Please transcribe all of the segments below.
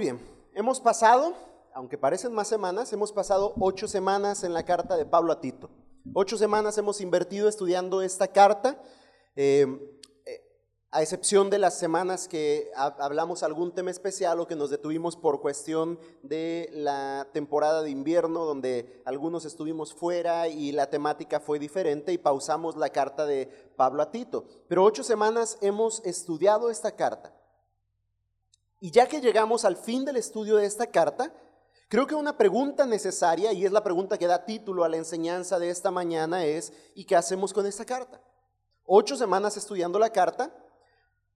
Bien, hemos pasado, aunque parecen más semanas, hemos pasado ocho semanas en la carta de Pablo a Tito. Ocho semanas hemos invertido estudiando esta carta. Eh, a excepción de las semanas que hablamos algún tema especial o que nos detuvimos por cuestión de la temporada de invierno, donde algunos estuvimos fuera y la temática fue diferente y pausamos la carta de Pablo a Tito. Pero ocho semanas hemos estudiado esta carta. Y ya que llegamos al fin del estudio de esta carta, creo que una pregunta necesaria, y es la pregunta que da título a la enseñanza de esta mañana, es ¿y qué hacemos con esta carta? Ocho semanas estudiando la carta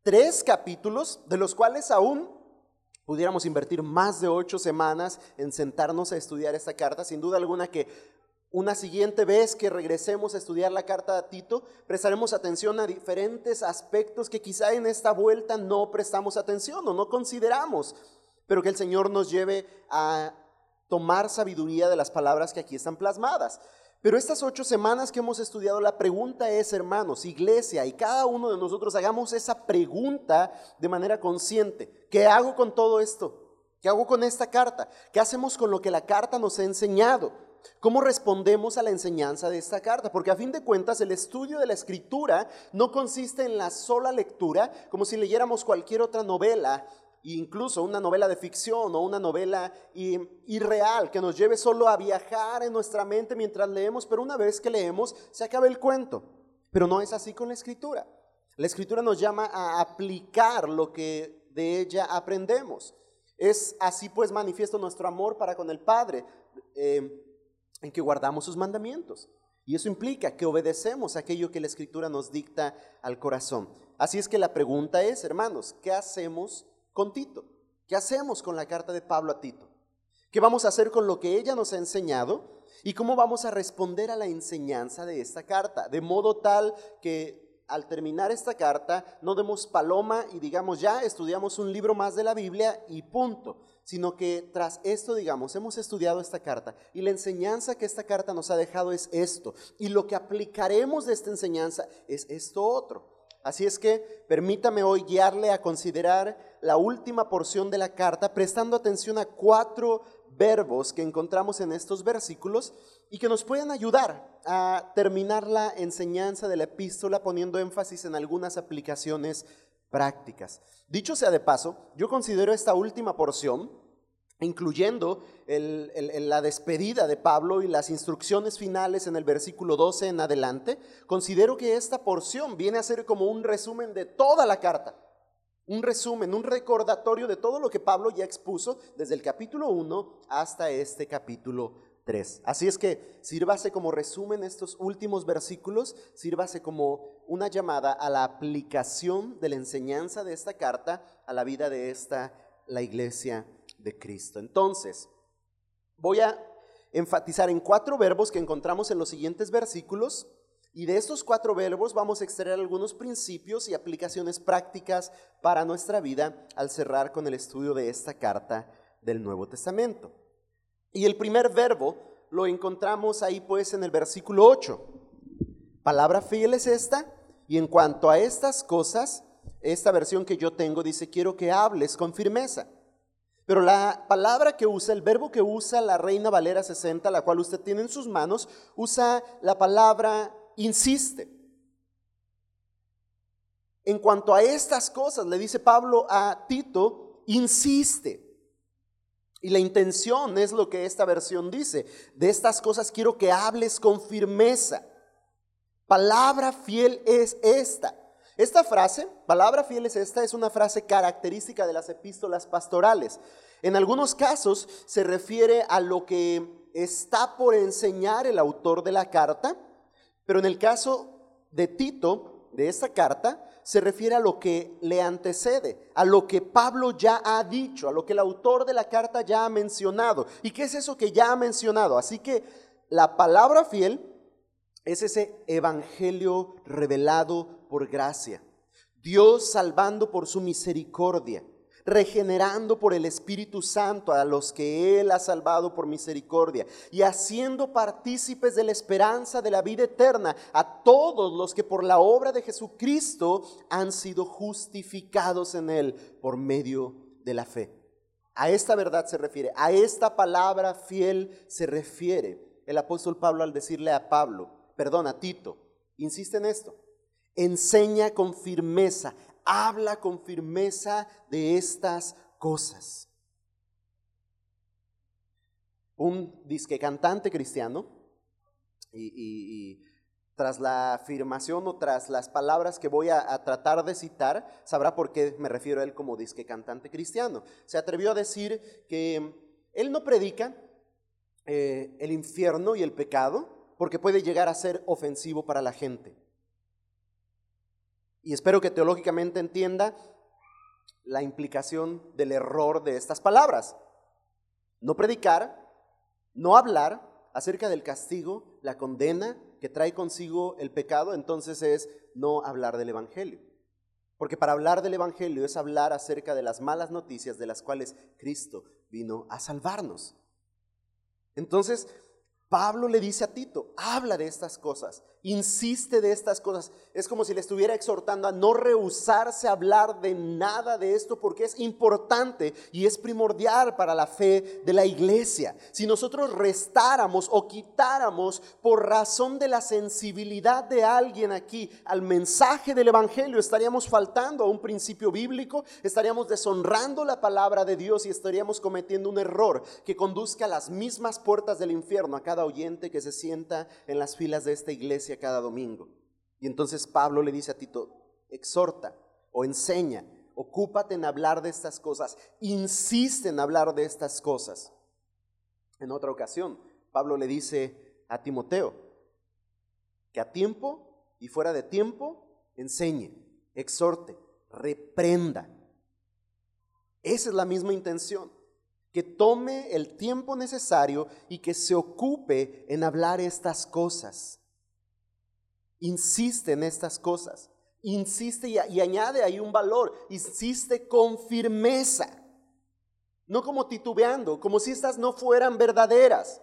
tres capítulos, de los cuales aún pudiéramos invertir más de ocho semanas en sentarnos a estudiar esta carta. Sin duda alguna que una siguiente vez que regresemos a estudiar la carta a Tito, prestaremos atención a diferentes aspectos que quizá en esta vuelta no prestamos atención o no consideramos, pero que el Señor nos lleve a tomar sabiduría de las palabras que aquí están plasmadas. Pero estas ocho semanas que hemos estudiado, la pregunta es, hermanos, iglesia, y cada uno de nosotros hagamos esa pregunta de manera consciente. ¿Qué hago con todo esto? ¿Qué hago con esta carta? ¿Qué hacemos con lo que la carta nos ha enseñado? ¿Cómo respondemos a la enseñanza de esta carta? Porque a fin de cuentas el estudio de la escritura no consiste en la sola lectura, como si leyéramos cualquier otra novela incluso una novela de ficción o una novela irreal que nos lleve solo a viajar en nuestra mente mientras leemos, pero una vez que leemos se acaba el cuento. Pero no es así con la escritura. La escritura nos llama a aplicar lo que de ella aprendemos. Es así pues manifiesto nuestro amor para con el Padre, eh, en que guardamos sus mandamientos. Y eso implica que obedecemos aquello que la escritura nos dicta al corazón. Así es que la pregunta es, hermanos, ¿qué hacemos con Tito? ¿Qué hacemos con la carta de Pablo a Tito? ¿Qué vamos a hacer con lo que ella nos ha enseñado? ¿Y cómo vamos a responder a la enseñanza de esta carta? De modo tal que al terminar esta carta no demos paloma y digamos ya estudiamos un libro más de la Biblia y punto, sino que tras esto digamos hemos estudiado esta carta y la enseñanza que esta carta nos ha dejado es esto y lo que aplicaremos de esta enseñanza es esto otro. Así es que permítame hoy guiarle a considerar la última porción de la carta, prestando atención a cuatro verbos que encontramos en estos versículos y que nos pueden ayudar a terminar la enseñanza de la epístola poniendo énfasis en algunas aplicaciones Dicho sea de paso, yo considero esta última porción incluyendo la despedida de Pablo y las instrucciones finales en el versículo 12 en adelante, considero que esta porción viene a ser como un resumen de toda la carta, un resumen, un recordatorio de todo lo que Pablo ya expuso desde el capítulo 1 hasta este capítulo 3. Así es que sírvase como resumen estos últimos versículos, sírvase como una llamada a la aplicación de la enseñanza de esta carta a la vida de esta, la iglesia de Cristo. Entonces, voy a enfatizar en cuatro verbos que encontramos en los siguientes versículos y de estos cuatro verbos vamos a extraer algunos principios y aplicaciones prácticas para nuestra vida al cerrar con el estudio de esta carta del Nuevo Testamento. Y el primer verbo lo encontramos ahí pues en el versículo 8. Palabra fiel es esta y en cuanto a estas cosas, esta versión que yo tengo dice, quiero que hables con firmeza. Pero la palabra que usa, el verbo que usa la Reina Valera 60, la cual usted tiene en sus manos, usa la palabra insiste. En cuanto a estas cosas, le dice Pablo a Tito, insiste. Y la intención es lo que esta versión dice. De estas cosas quiero que hables con firmeza. Palabra fiel es esta. Esta frase, palabra fiel es esta, es una frase característica de las epístolas pastorales. En algunos casos se refiere a lo que está por enseñar el autor de la carta, pero en el caso de Tito, de esta carta, se refiere a lo que le antecede, a lo que Pablo ya ha dicho, a lo que el autor de la carta ya ha mencionado. ¿Y qué es eso que ya ha mencionado? Así que la palabra fiel es ese evangelio revelado por gracia. Dios salvando por su misericordia, regenerando por el Espíritu Santo a los que Él ha salvado por misericordia y haciendo partícipes de la esperanza de la vida eterna a todos los que por la obra de Jesucristo han sido justificados en Él por medio de la fe. A esta verdad se refiere, a esta palabra fiel se refiere el apóstol Pablo al decirle a Pablo, perdón, a Tito, insiste en esto, enseña con firmeza, habla con firmeza de estas cosas. Un disque cantante cristiano, y, tras la afirmación o tras las palabras que voy a, tratar de citar, sabrá por qué me refiero a él como disque cantante cristiano. Se atrevió a decir que él no predica eh, el infierno y el pecado porque puede llegar a ser ofensivo para la gente. Y espero que teológicamente entienda la implicación del error de estas palabras. No predicar, no hablar acerca del castigo, la condena que trae consigo el pecado, entonces es no hablar del Evangelio. Porque para hablar del Evangelio es hablar acerca de las malas noticias de las cuales Cristo vino a salvarnos. Entonces, Pablo le dice a Tito, habla de estas cosas, insiste de estas cosas. Es como si le estuviera exhortando a no rehusarse a hablar de nada de esto porque es importante y es primordial para la fe de la iglesia. Si nosotros restáramos o quitáramos por razón de la sensibilidad de alguien aquí al mensaje del Evangelio, estaríamos faltando a un principio bíblico, estaríamos deshonrando la palabra de Dios y estaríamos cometiendo un error que conduzca a las mismas puertas del infierno a cada oyente que se sienta en las filas de esta iglesia cada domingo. Y entonces Pablo le dice a Tito, exhorta o enseña, ocúpate en hablar de estas cosas, insiste en hablar de estas cosas. En otra ocasión, Pablo le dice a Timoteo que a tiempo y fuera de tiempo enseñe, exhorte, reprenda. Esa es la misma intención, que tome el tiempo necesario y que se ocupe en hablar estas cosas. Insiste en estas cosas. Insiste y, añade ahí un valor. Insiste con firmeza. No como titubeando, como si estas no fueran verdaderas.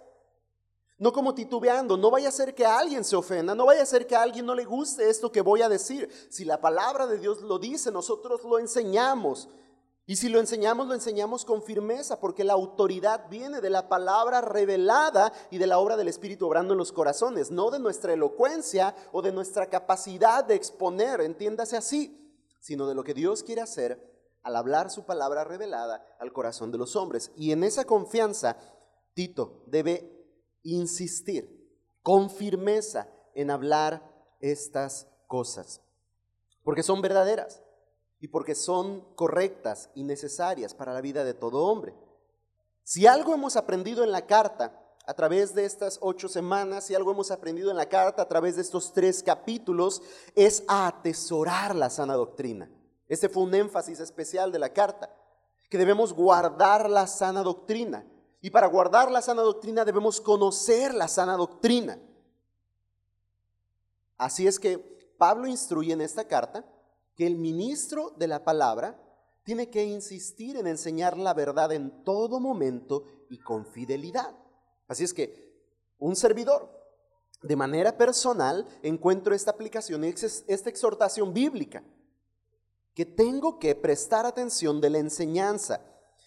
No como titubeando, no vaya a ser que alguien se ofenda, no vaya a ser que a alguien no le guste esto que voy a decir. Si la palabra de Dios lo dice, nosotros lo enseñamos. Y si lo enseñamos, lo enseñamos con firmeza, porque la autoridad viene de la palabra revelada y de la obra del Espíritu obrando en los corazones, no de nuestra elocuencia o de nuestra capacidad de exponer, entiéndase así, sino de lo que Dios quiere hacer al hablar su palabra revelada al corazón de los hombres. Y en esa confianza, Tito debe insistir con firmeza en hablar estas cosas, porque son verdaderas y porque son correctas y necesarias para la vida de todo hombre. Si algo hemos aprendido en la carta a través de estas ocho semanas, si algo hemos aprendido en la carta a través de estos tres capítulos, es atesorar la sana doctrina. Este fue un énfasis especial de la carta, que debemos guardar la sana doctrina. Y para guardar la sana doctrina debemos conocer la sana doctrina. Así es que Pablo instruye en esta carta que el ministro de la palabra tiene que insistir en enseñar la verdad en todo momento y con fidelidad. Así es que un servidor, de manera personal, encuentro esta aplicación, esta exhortación bíblica, que tengo que prestar atención de la enseñanza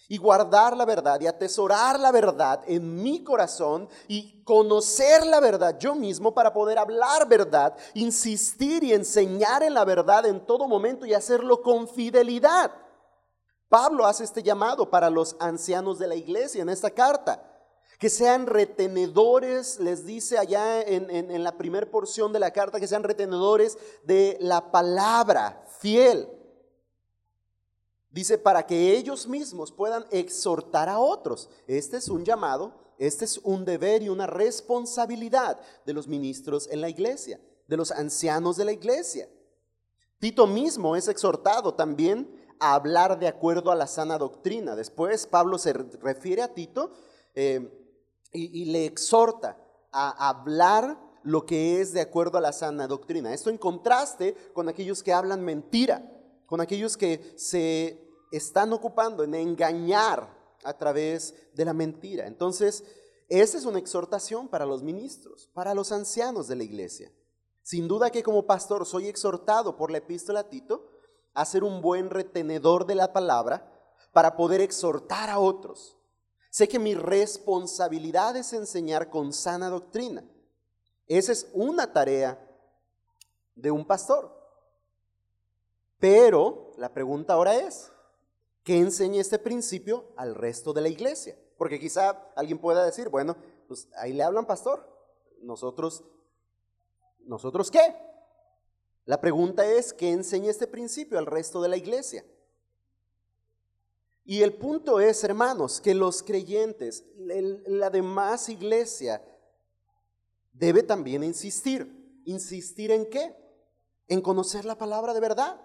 y guardar la verdad y atesorar la verdad en mi corazón y conocer la verdad yo mismo para poder hablar verdad, insistir y enseñar en la verdad en todo momento y hacerlo con fidelidad. Pablo hace este llamado para los ancianos de la iglesia en esta carta. Que sean retenedores, les dice allá en, en la primera porción de la carta, que sean retenedores de la palabra fiel Dice, para que ellos mismos puedan exhortar a otros. Este es un llamado, este es un deber y una responsabilidad de los ministros en la iglesia, de los ancianos de la iglesia. Tito mismo es exhortado también a hablar de acuerdo a la sana doctrina. Después Pablo se refiere a Tito eh, y, y le exhorta a hablar lo que es de acuerdo a la sana doctrina. Esto en contraste con aquellos que hablan mentira, con aquellos que se están ocupando en engañar a través de la mentira. Entonces, esa es una exhortación para los ministros, para los ancianos de la iglesia. Sin duda que como pastor soy exhortado por la epístola a Tito a ser un buen retenedor de la palabra, para poder exhortar a otros. Sé que mi responsabilidad es enseñar con sana doctrina. Esa es una tarea de un pastor. Pero la pregunta ahora es, ¿qué enseña este principio al resto de la iglesia? Porque quizá alguien pueda decir, bueno, pues ahí le hablan pastor. Nosotros, ¿nosotros qué? La pregunta es, ¿qué enseña este principio al resto de la iglesia? Y el punto es, hermanos, que los creyentes, la demás iglesia, debe también insistir. ¿Insistir en qué? En conocer la palabra de verdad,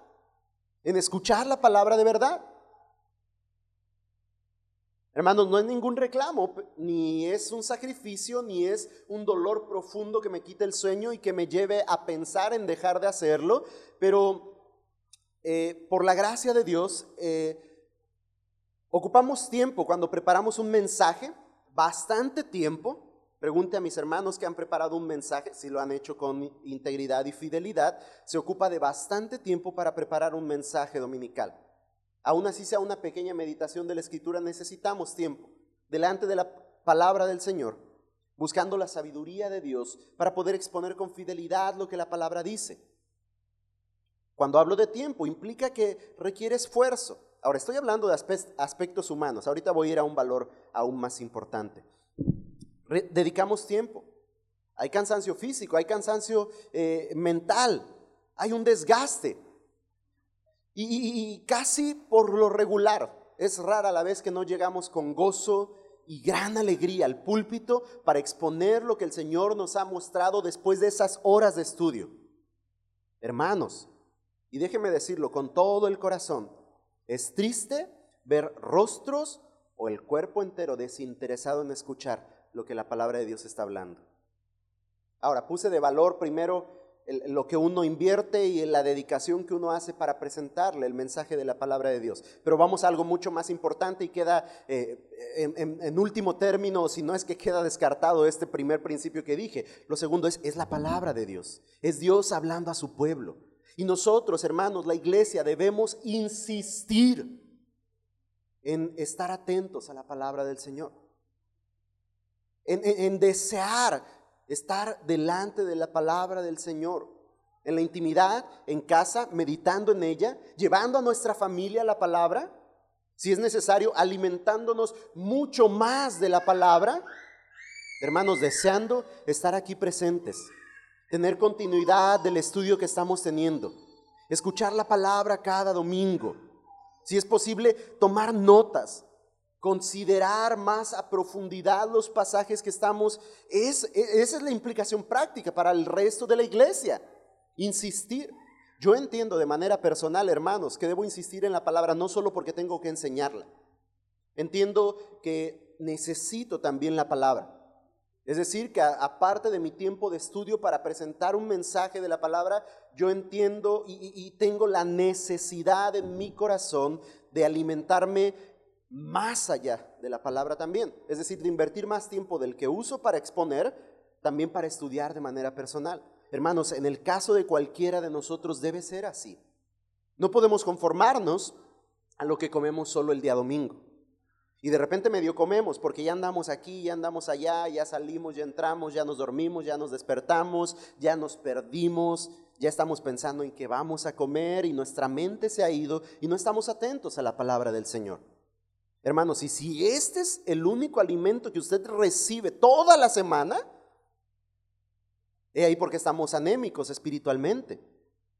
en escuchar la palabra de verdad. Hermanos, no es ningún reclamo, ni es un sacrificio, ni es un dolor profundo que me quite el sueño y que me lleve a pensar en dejar de hacerlo, pero eh, por la gracia de Dios, eh, ocupamos tiempo cuando preparamos un mensaje, bastante tiempo. Pregunte a mis hermanos que han preparado un mensaje, si lo han hecho con integridad y fidelidad, se ocupa de bastante tiempo para preparar un mensaje dominical. Aún así sea una pequeña meditación de la escritura, necesitamos tiempo delante de la palabra del Señor, buscando la sabiduría de Dios para poder exponer con fidelidad lo que la palabra dice. Cuando hablo de tiempo, implica que requiere esfuerzo. Ahora estoy hablando de aspectos humanos, ahorita voy a ir a un valor aún más importante. dedicamos tiempo. Hay cansancio físico, hay cansancio eh, mental, hay un desgaste. Y, casi por lo regular, es rara la vez que no llegamos con gozo y gran alegría al púlpito para exponer lo que el Señor nos ha mostrado después de esas horas de estudio. Hermanos, y déjeme decirlo con todo el corazón, es triste ver rostros o el cuerpo entero desinteresado en escuchar lo que la palabra de Dios está hablando. Ahora, puse de valor primero lo que uno invierte y la dedicación que uno hace para presentarle el mensaje de la palabra de Dios. Pero vamos a algo mucho más importante y queda eh, en, último término, si no es que queda descartado este primer principio que dije. Lo segundo es, es la palabra de Dios. Es Dios hablando a su pueblo. Y nosotros, hermanos, la iglesia, debemos insistir en estar atentos a la palabra del Señor. en desear estar delante de la palabra del Señor, en la intimidad, en casa, meditando en ella, llevando a nuestra familia la palabra, si es necesario, alimentándonos mucho más de la palabra, hermanos, deseando estar aquí presentes, tener continuidad del estudio que estamos teniendo, escuchar la palabra cada domingo, si es posible, tomar notas, considerar más a profundidad los pasajes que estamos, es, esa es la implicación práctica para el resto de la iglesia. Insistir. Yo entiendo de manera personal, hermanos, que debo insistir en la palabra no solo porque tengo que enseñarla. Entiendo que necesito también la palabra. Es decir, que aparte de mi tiempo de estudio para presentar un mensaje de la palabra, yo entiendo y, y tengo la necesidad en mi corazón de alimentarme más allá de la palabra también. Es decir, de invertir más tiempo del que uso para exponer, también para estudiar de manera personal. Hermanos, en el caso de cualquiera de nosotros debe ser así. No podemos conformarnos a lo que comemos solo el día domingo. Y de repente medio comemos porque ya andamos aquí, ya andamos allá, ya salimos, ya entramos, ya nos dormimos, ya nos despertamos, ya nos perdimos, ya estamos pensando en qué vamos a comer y nuestra mente se ha ido y no estamos atentos a la palabra del Señor. Hermanos, y si este es el único alimento que usted recibe toda la semana, es ahí porque estamos anémicos espiritualmente.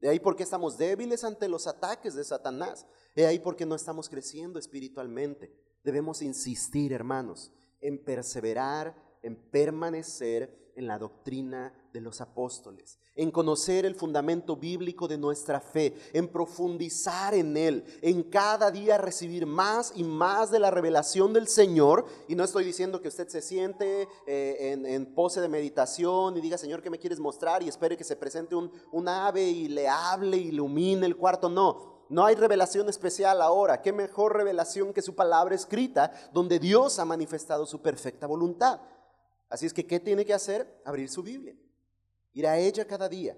De ahí porque estamos débiles ante los ataques de Satanás. Es ahí porque no estamos creciendo espiritualmente. Debemos insistir, hermanos, en perseverar, en permanecer en la doctrina de los apóstoles, en conocer el fundamento bíblico de nuestra fe, en profundizar en él, en cada día recibir más y más de la revelación del Señor. Y no estoy diciendo que usted se siente eh, en, pose de meditación y diga, Señor, ¿qué me quieres mostrar? Y espere que se presente un, un ave y le hable, ilumine el cuarto. No, no hay revelación especial ahora. ¿Qué mejor revelación que su palabra escrita, donde Dios ha manifestado su perfecta voluntad? Así es que, ¿qué tiene que hacer? Abrir su Biblia ir a ella cada día,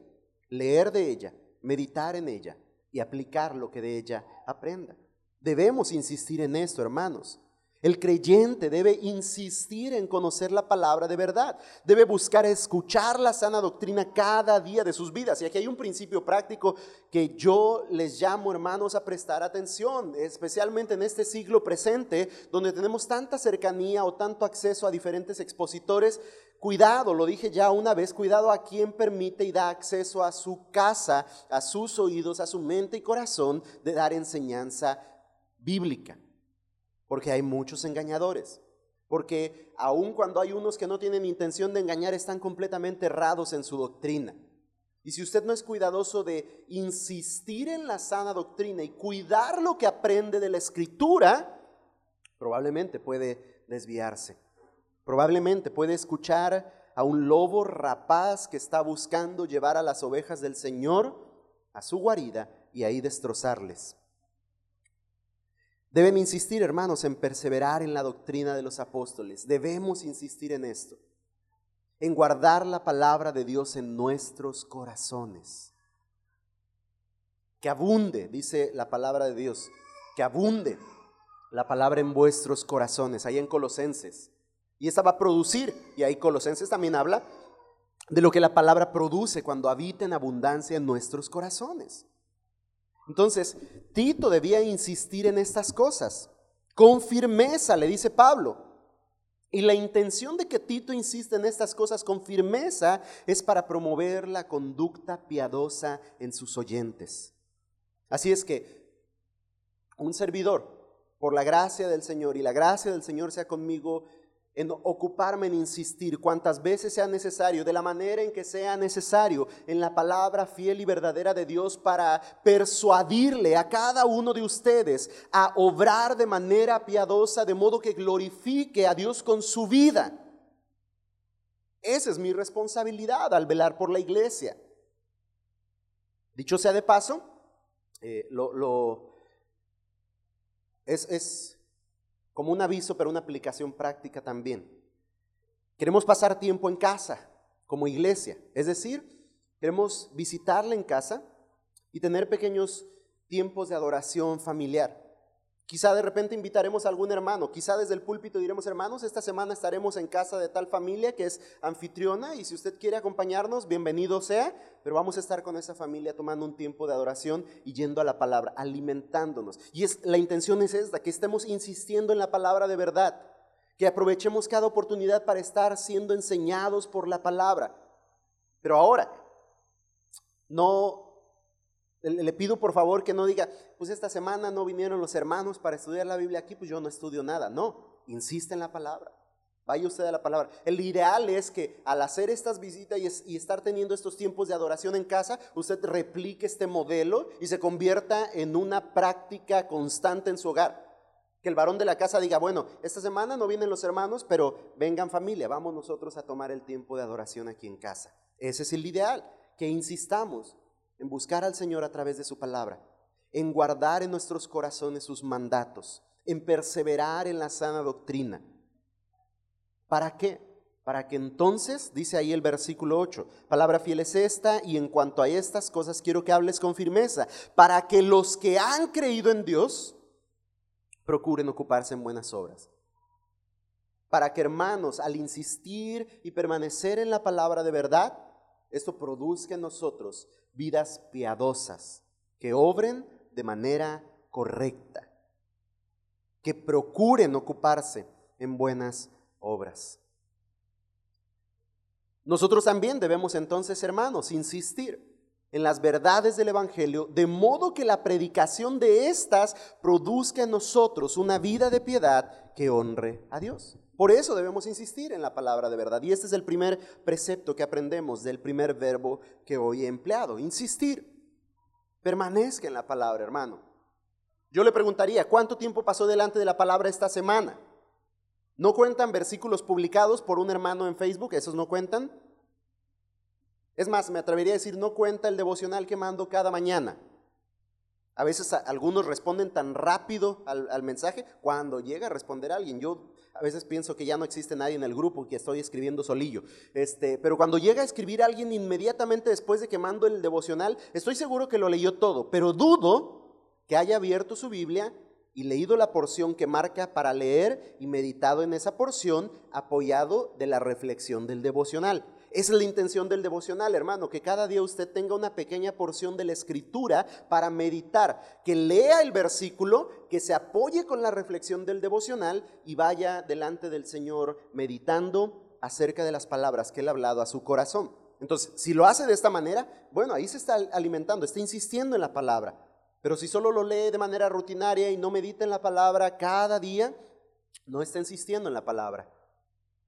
leer de ella, meditar en ella y aplicar lo que de ella aprenda. Debemos insistir en esto, hermanos. El creyente debe insistir en conocer la palabra de verdad. Debe buscar escuchar la sana doctrina cada día de sus vidas. Y aquí hay un principio práctico que yo les llamo, hermanos, a prestar atención, especialmente en este siglo presente, donde tenemos tanta cercanía o tanto acceso a diferentes expositores. Cuidado, lo dije ya una vez, cuidado a quien permite y da acceso a su casa, a sus oídos, a su mente y corazón de dar enseñanza bíblica porque hay muchos engañadores. Porque aun cuando hay unos que no tienen intención de engañar, están completamente errados en su doctrina. Y si usted no es cuidadoso de insistir en la sana doctrina y cuidar lo que aprende de la escritura, probablemente puede desviarse. Probablemente puede escuchar a un lobo rapaz que está buscando llevar a las ovejas del Señor a su guarida y ahí destrozarles. Deben insistir, hermanos, en perseverar en la doctrina de los apóstoles. Debemos insistir en esto, en guardar la palabra de Dios en nuestros corazones. Que abunde, dice la palabra de Dios, que abunde la palabra en vuestros corazones, ahí en Colosenses. Y esta va a producir, y ahí Colosenses también habla de lo que la palabra produce cuando habita en abundancia en nuestros corazones. Entonces, Tito debía insistir en estas cosas. Con firmeza, le dice Pablo. Y la intención de que Tito insiste en estas cosas con firmeza es para promover la conducta piadosa en sus oyentes. Así es que un servidor, por la gracia del Señor, y la gracia del Señor sea conmigo, en ocuparme en insistir cuantas veces sea necesario, de la manera en que sea necesario, en la palabra fiel y verdadera de Dios para persuadirle a cada uno de ustedes a obrar de manera piadosa, de modo que glorifique a Dios con su vida. Esa es mi responsabilidad al velar por la iglesia. Dicho sea de paso, eh, lo, es, es como un aviso, pero una aplicación práctica también. Queremos pasar tiempo en casa, como iglesia, es decir, queremos visitarla en casa y tener pequeños tiempos de adoración familiar. Quizá de repente invitaremos a algún hermano, quizá desde el púlpito diremos, hermanos, esta semana estaremos en casa de tal familia que es anfitriona y si usted quiere acompañarnos, bienvenido sea, pero vamos a estar con esa familia tomando un tiempo de adoración y yendo a la palabra, alimentándonos. Y es, la intención es esta, que estemos insistiendo en la palabra de verdad, que aprovechemos cada oportunidad para estar siendo enseñados por la palabra. Pero ahora, no le pido por favor que no diga, pues esta semana no vinieron los hermanos para estudiar la Biblia aquí, pues yo no estudio nada. No, insiste en la palabra. Vaya usted a la palabra. El ideal es que al hacer estas visitas y, estar teniendo estos tiempos de adoración en casa, usted replique este modelo y se convierta en una práctica constante en su hogar. Que el varón de la casa diga, bueno, esta semana no vienen los hermanos, pero vengan familia, vamos nosotros a tomar el tiempo de adoración aquí en casa. Ese es el ideal, que insistamos en buscar al Señor a través de su palabra, en guardar en nuestros corazones sus mandatos, en perseverar en la sana doctrina. ¿Para qué? Para que entonces, dice ahí el versículo 8, palabra fiel es esta y en cuanto a estas cosas quiero que hables con firmeza, para que los que han creído en Dios procuren ocuparse en buenas obras. Para que hermanos, al insistir y permanecer en la palabra de verdad, esto produzca en nosotros vidas piadosas, que obren de manera correcta, que procuren ocuparse en buenas obras. Nosotros también debemos entonces, hermanos, insistir en las verdades del Evangelio, de modo que la predicación de éstas produzca en nosotros una vida de piedad que honre a Dios. Por eso debemos insistir en la palabra de verdad. Y este es el primer precepto que aprendemos del primer verbo que hoy he empleado, insistir. Permanezca en la palabra, hermano. Yo le preguntaría, ¿cuánto tiempo pasó delante de la palabra esta semana? ¿No cuentan versículos publicados por un hermano en Facebook? ¿Esos no cuentan? Es más, me atrevería a decir, no cuenta el devocional que mando cada mañana. A veces algunos responden tan rápido al, al, mensaje cuando llega a responder a alguien. Yo a veces pienso que ya no existe nadie en el grupo que estoy escribiendo solillo. Este, pero cuando llega a escribir alguien inmediatamente después de que mando el devocional, estoy seguro que lo leyó todo, pero dudo que haya abierto su Biblia y leído la porción que marca para leer y meditado en esa porción, apoyado de la reflexión del devocional. Esa es la intención del devocional, hermano, que cada día usted tenga una pequeña porción de la escritura para meditar, que lea el versículo, que se apoye con la reflexión del devocional y vaya delante del Señor meditando acerca de las palabras que él ha hablado a su corazón. Entonces, si lo hace de esta manera, bueno, ahí se está alimentando, está insistiendo en la palabra. Pero si solo lo lee de manera rutinaria y no medita en la palabra cada día, no está insistiendo en la palabra.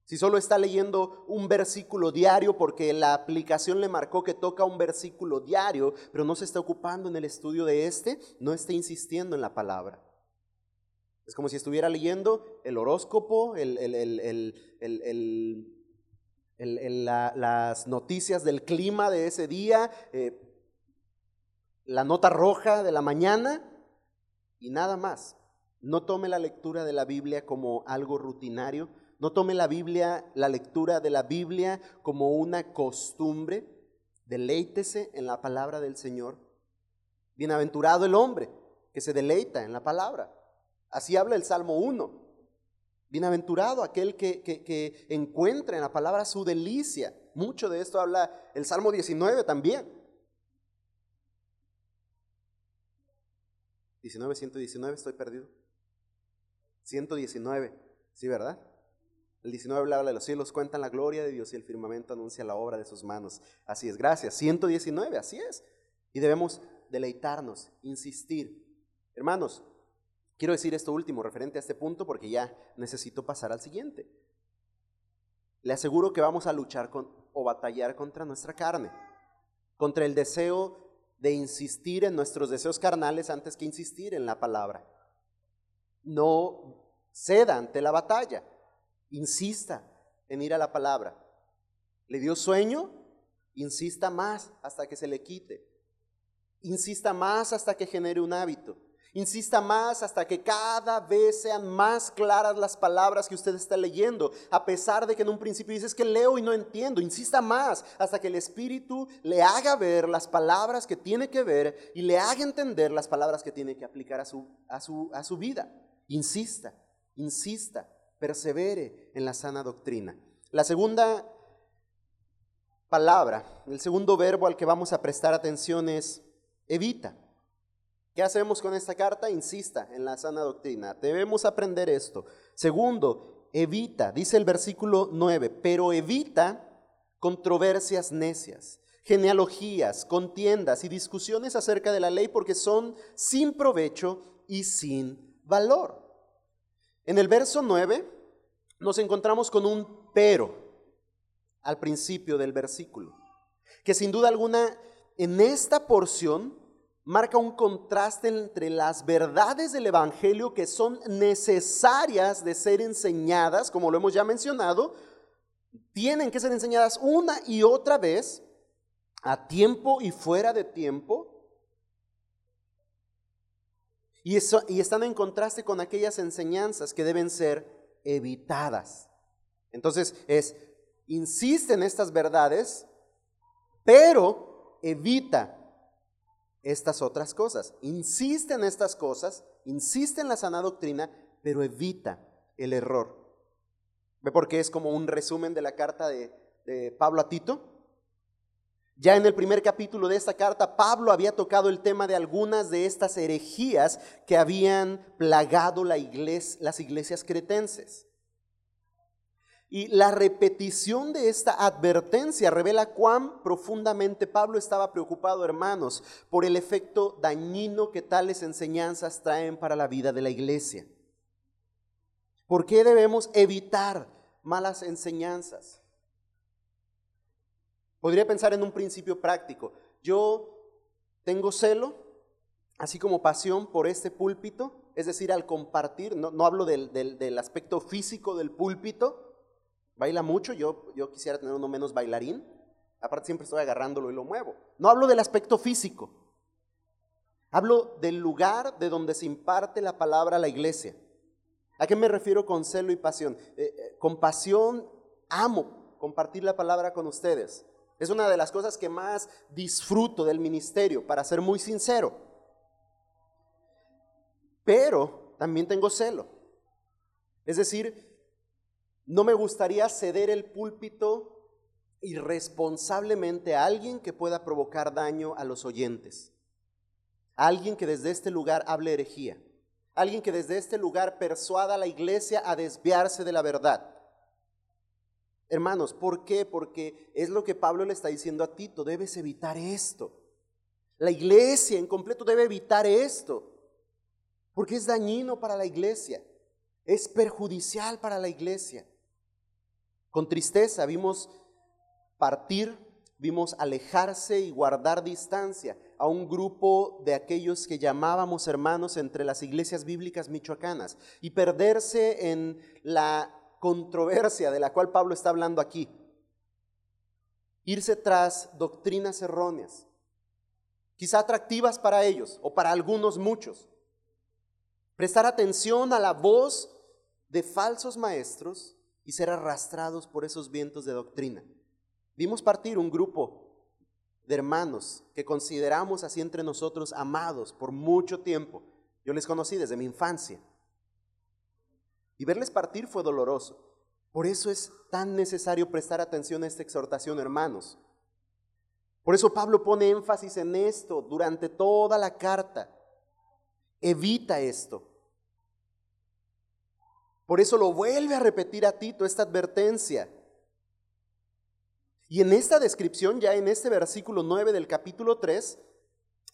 Si solo está leyendo un versículo diario porque la aplicación le marcó que toca un versículo diario, pero no se está ocupando en el estudio de este, no está insistiendo en la palabra. Es como si estuviera leyendo el horóscopo, las noticias del clima de ese día, eh, la nota roja de la mañana y nada más. No tome la lectura de la Biblia como algo rutinario, no tome la Biblia, la lectura de la Biblia como una costumbre. Deleítese en la palabra del Señor. Bienaventurado el hombre que se deleita en la palabra. Así habla el Salmo 1. Bienaventurado aquel que, que, encuentra en la palabra su delicia. Mucho de esto habla el Salmo 19 también. 19, 119, estoy perdido. 119, ¿sí verdad? El 19 habla de los cielos, cuentan la gloria de Dios y el firmamento anuncia la obra de sus manos. Así es, gracias. 119, así es. Y debemos deleitarnos, insistir. Hermanos, quiero decir esto último referente a este punto porque ya necesito pasar al siguiente. Le aseguro que vamos a luchar o batallar contra nuestra carne, contra el deseo de insistir en nuestros deseos carnales antes que insistir en la palabra. No ceda ante la batalla. Insista en ir a la palabra. ¿Le dio sueño? Insista más hasta que se le quite. Insista más hasta que genere un hábito. Insista más hasta que cada vez sean más claras las palabras que usted está leyendo, a pesar de que en un principio dices que leo y no entiendo. Insista más hasta que el Espíritu le haga ver las palabras que tiene que ver y le haga entender las palabras que tiene que aplicar a su, a su, a su vida. Insista, insista persevere en la sana doctrina. La segunda palabra, el segundo verbo al que vamos a prestar atención es evita. ¿Qué hacemos con esta carta? Insista en la sana doctrina. Debemos aprender esto. Segundo, evita, dice el versículo 9, pero evita controversias necias, genealogías, contiendas y discusiones acerca de la ley porque son sin provecho y sin valor. En el verso 9 nos encontramos con un pero al principio del versículo, que sin duda alguna en esta porción marca un contraste entre las verdades del Evangelio que son necesarias de ser enseñadas, como lo hemos ya mencionado, tienen que ser enseñadas una y otra vez, a tiempo y fuera de tiempo, y, están en contraste con aquellas enseñanzas que deben ser evitadas. Entonces es, insiste en estas verdades, pero evita estas otras cosas. Insiste en estas cosas, insiste en la sana doctrina, pero evita el error. ¿Ve por qué es como un resumen de la carta de, de Pablo a Tito? Ya en el primer capítulo de esta carta, Pablo había tocado el tema de algunas de estas herejías que habían plagado la las iglesias cretenses. Y la repetición de esta advertencia revela cuán profundamente Pablo estaba preocupado, hermanos, por el efecto dañino que tales enseñanzas traen para la vida de la iglesia. ¿Por qué debemos evitar malas enseñanzas? Podría pensar en un principio práctico. Yo tengo celo, así como pasión por este púlpito, es decir, al compartir, no, hablo del, aspecto físico del púlpito, baila mucho, yo, yo quisiera tener uno menos bailarín, aparte siempre estoy agarrándolo y lo muevo. No hablo del aspecto físico, hablo del lugar de donde se imparte la palabra a la iglesia. ¿A qué me refiero con celo y pasión? Eh, eh, con pasión amo compartir la palabra con ustedes. Es una de las cosas que más disfruto del ministerio, para ser muy sincero. Pero también tengo celo. Es decir, no me gustaría ceder el púlpito irresponsablemente a alguien que pueda provocar daño a los oyentes. A alguien que desde este lugar hable herejía. Alguien que desde este lugar persuada a la iglesia a desviarse de la verdad. Hermanos, ¿por qué? Porque es lo que Pablo le está diciendo a Tito, debes evitar esto. La iglesia en completo debe evitar esto, porque es dañino para la iglesia, es perjudicial para la iglesia. Con tristeza vimos partir, vimos alejarse y guardar distancia a un grupo de aquellos que llamábamos hermanos entre las iglesias bíblicas michoacanas y perderse en la controversia de la cual Pablo está hablando aquí. Irse tras doctrinas erróneas, quizá atractivas para ellos o para algunos muchos. Prestar atención a la voz de falsos maestros y ser arrastrados por esos vientos de doctrina. Vimos partir un grupo de hermanos que consideramos así entre nosotros amados por mucho tiempo. Yo les conocí desde mi infancia. Y verles partir fue doloroso. Por eso es tan necesario prestar atención a esta exhortación, hermanos. Por eso Pablo pone énfasis en esto durante toda la carta. Evita esto. Por eso lo vuelve a repetir a Tito esta advertencia. Y en esta descripción, ya en este versículo 9 del capítulo 3,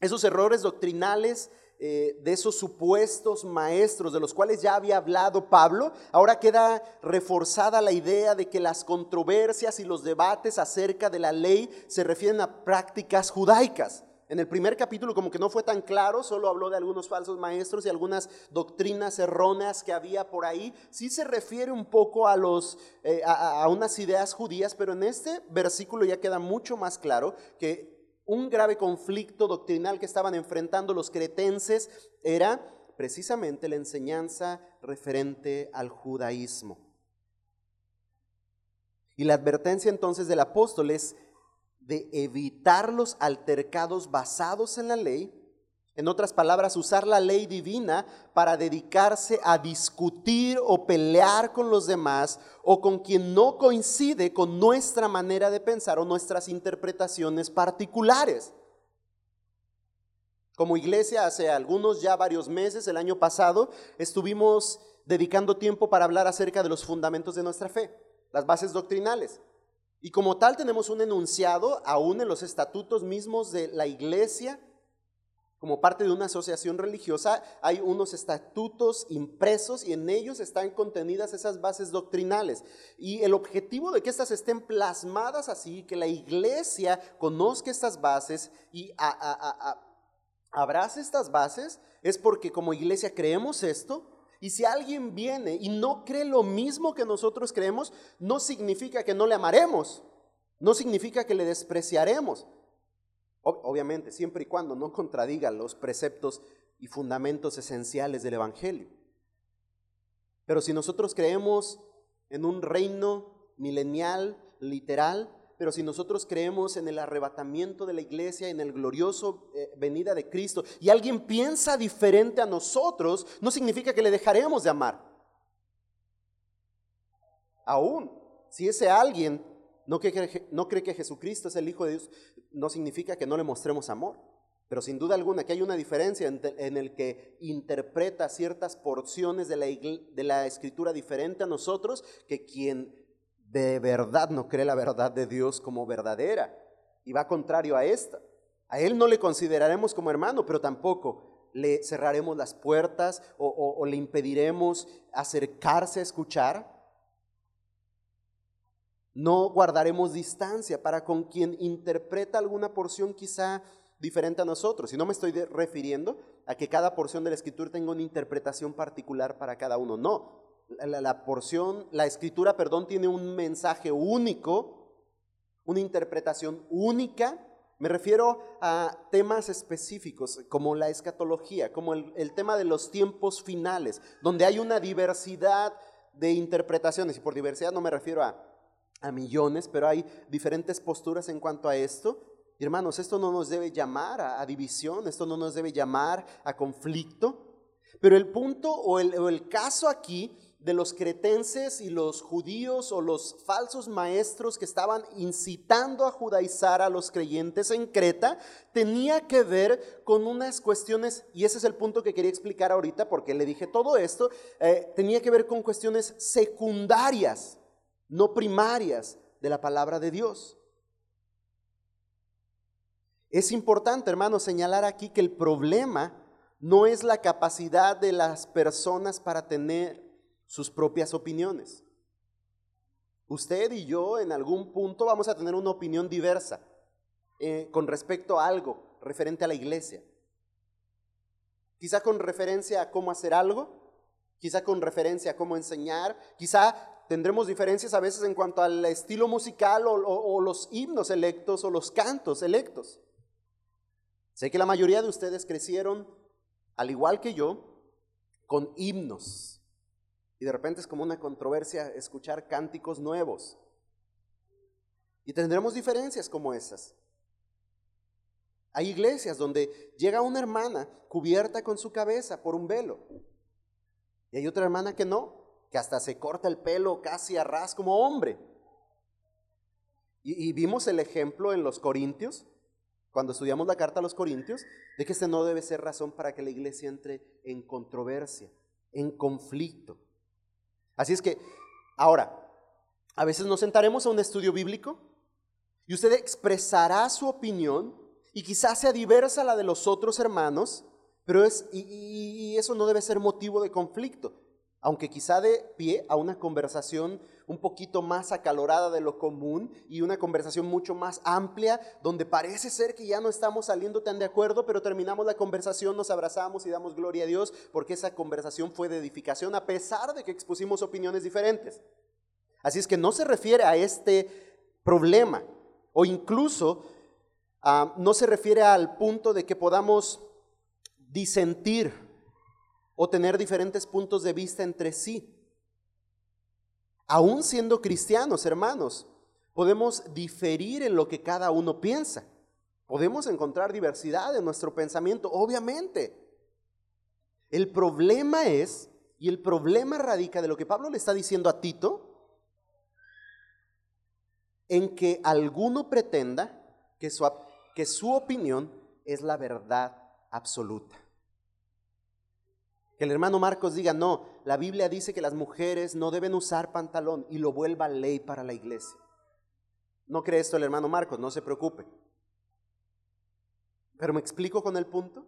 esos errores doctrinales eh, de esos supuestos maestros de los cuales ya había hablado Pablo, ahora queda reforzada la idea de que las controversias y los debates acerca de la ley se refieren a prácticas judaicas. En el primer capítulo como que no fue tan claro, solo habló de algunos falsos maestros y algunas doctrinas erróneas que había por ahí. Sí se refiere un poco a, los, eh, a, a unas ideas judías, pero en este versículo ya queda mucho más claro que un grave conflicto doctrinal que estaban enfrentando los cretenses era precisamente la enseñanza referente al judaísmo. Y la advertencia entonces del apóstol es de evitar los altercados basados en la ley, en otras palabras, usar la ley divina para dedicarse a discutir o pelear con los demás o con quien no coincide con nuestra manera de pensar o nuestras interpretaciones particulares. Como iglesia, hace algunos ya varios meses, el año pasado, estuvimos dedicando tiempo para hablar acerca de los fundamentos de nuestra fe, las bases doctrinales. Y como tal tenemos un enunciado aún en los estatutos mismos de la iglesia, como parte de una asociación religiosa, hay unos estatutos impresos y en ellos están contenidas esas bases doctrinales. Y el objetivo de que estas estén plasmadas así, que la iglesia conozca estas bases y abrace estas bases, es porque como iglesia creemos esto, y si alguien viene y no cree lo mismo que nosotros creemos, no significa que no le amaremos, no significa que le despreciaremos. Obviamente, siempre y cuando no contradiga los preceptos y fundamentos esenciales del Evangelio. Pero si nosotros creemos en un reino milenial, literal, pero si nosotros creemos en el arrebatamiento de la iglesia, en el glorioso eh, venida de Cristo, y alguien piensa diferente a nosotros, no significa que le dejaremos de amar. Aún, si ese alguien no cree, que Jesucristo es el Hijo de Dios, no significa que no le mostremos amor. Pero sin duda alguna que hay una diferencia en, el que interpreta ciertas porciones de la, de la escritura diferente a nosotros que quien de verdad no cree la verdad de Dios como verdadera y va contrario a esta. A Él no le consideraremos como hermano, pero tampoco le cerraremos las puertas o, le impediremos acercarse a escuchar. No guardaremos distancia para con quien interpreta alguna porción quizá diferente a nosotros. Y no me estoy refiriendo a que cada porción de la escritura tenga una interpretación particular para cada uno. No, la, porción, la escritura, perdón, tiene un mensaje único, una interpretación única. Me refiero a temas específicos como la escatología, como el, tema de los tiempos finales, donde hay una diversidad de interpretaciones. Y por diversidad no me refiero a, millones, pero hay diferentes posturas en cuanto a esto. hermanos, esto no nos debe llamar a división, esto no nos debe llamar a conflicto. Pero el punto o el, el caso aquí de los cretenses y los judíos o los falsos maestros que estaban incitando a judaizar a los creyentes en Creta tenía que ver con unas cuestiones, y ese es el punto que quería explicar ahorita porque le dije todo esto, eh, tenía que ver con cuestiones secundarias, no primarias de la palabra de Dios. Es importante, hermanos, señalar aquí que el problema no es la capacidad de las personas para tener sus propias opiniones. Usted y yo en algún punto vamos a tener una opinión diversa eh, con respecto a algo referente a la iglesia. Quizá con referencia a cómo hacer algo, quizá con referencia a cómo enseñar, quizá tendremos diferencias a veces en cuanto al estilo musical o, los himnos electos o los cantos electos. Sé que la mayoría de ustedes crecieron, al igual que yo, con himnos y de repente es como una controversia escuchar cánticos nuevos. Y tendremos diferencias como esas. Hay iglesias donde llega una hermana cubierta con su cabeza por un velo. Y hay otra hermana que no, que hasta se corta el pelo casi a ras como hombre. Y, vimos el ejemplo en los Corintios, cuando estudiamos la carta a los Corintios, de que este no debe ser razón para que la iglesia entre en controversia, en conflicto. Así es que, ahora, a veces nos sentaremos a un estudio bíblico y usted expresará su opinión y quizás sea diversa a la de los otros hermanos, pero es, y, eso no debe ser motivo de conflicto, aunque quizá de pie a una conversación un poquito más acalorada de lo común y una conversación mucho más amplia, donde parece ser que ya no estamos saliendo tan de acuerdo, pero terminamos la conversación, nos abrazamos y damos gloria a Dios porque esa conversación fue de edificación a pesar de que expusimos opiniones diferentes. Así es que no se refiere a este problema o incluso ah, no se refiere al punto de que podamos disentir o tener diferentes puntos de vista entre sí. Aún siendo cristianos, hermanos, podemos diferir en lo que cada uno piensa. Podemos encontrar diversidad en nuestro pensamiento, obviamente. El problema es, y el problema radica de lo que Pablo le está diciendo a Tito, en que alguno pretenda que su, que su opinión es la verdad absoluta. Que el hermano Marcos diga, no, la Biblia dice que las mujeres no deben usar pantalón y lo vuelva ley para la iglesia. No cree esto el hermano Marcos, no se preocupe. Pero me explico con el punto.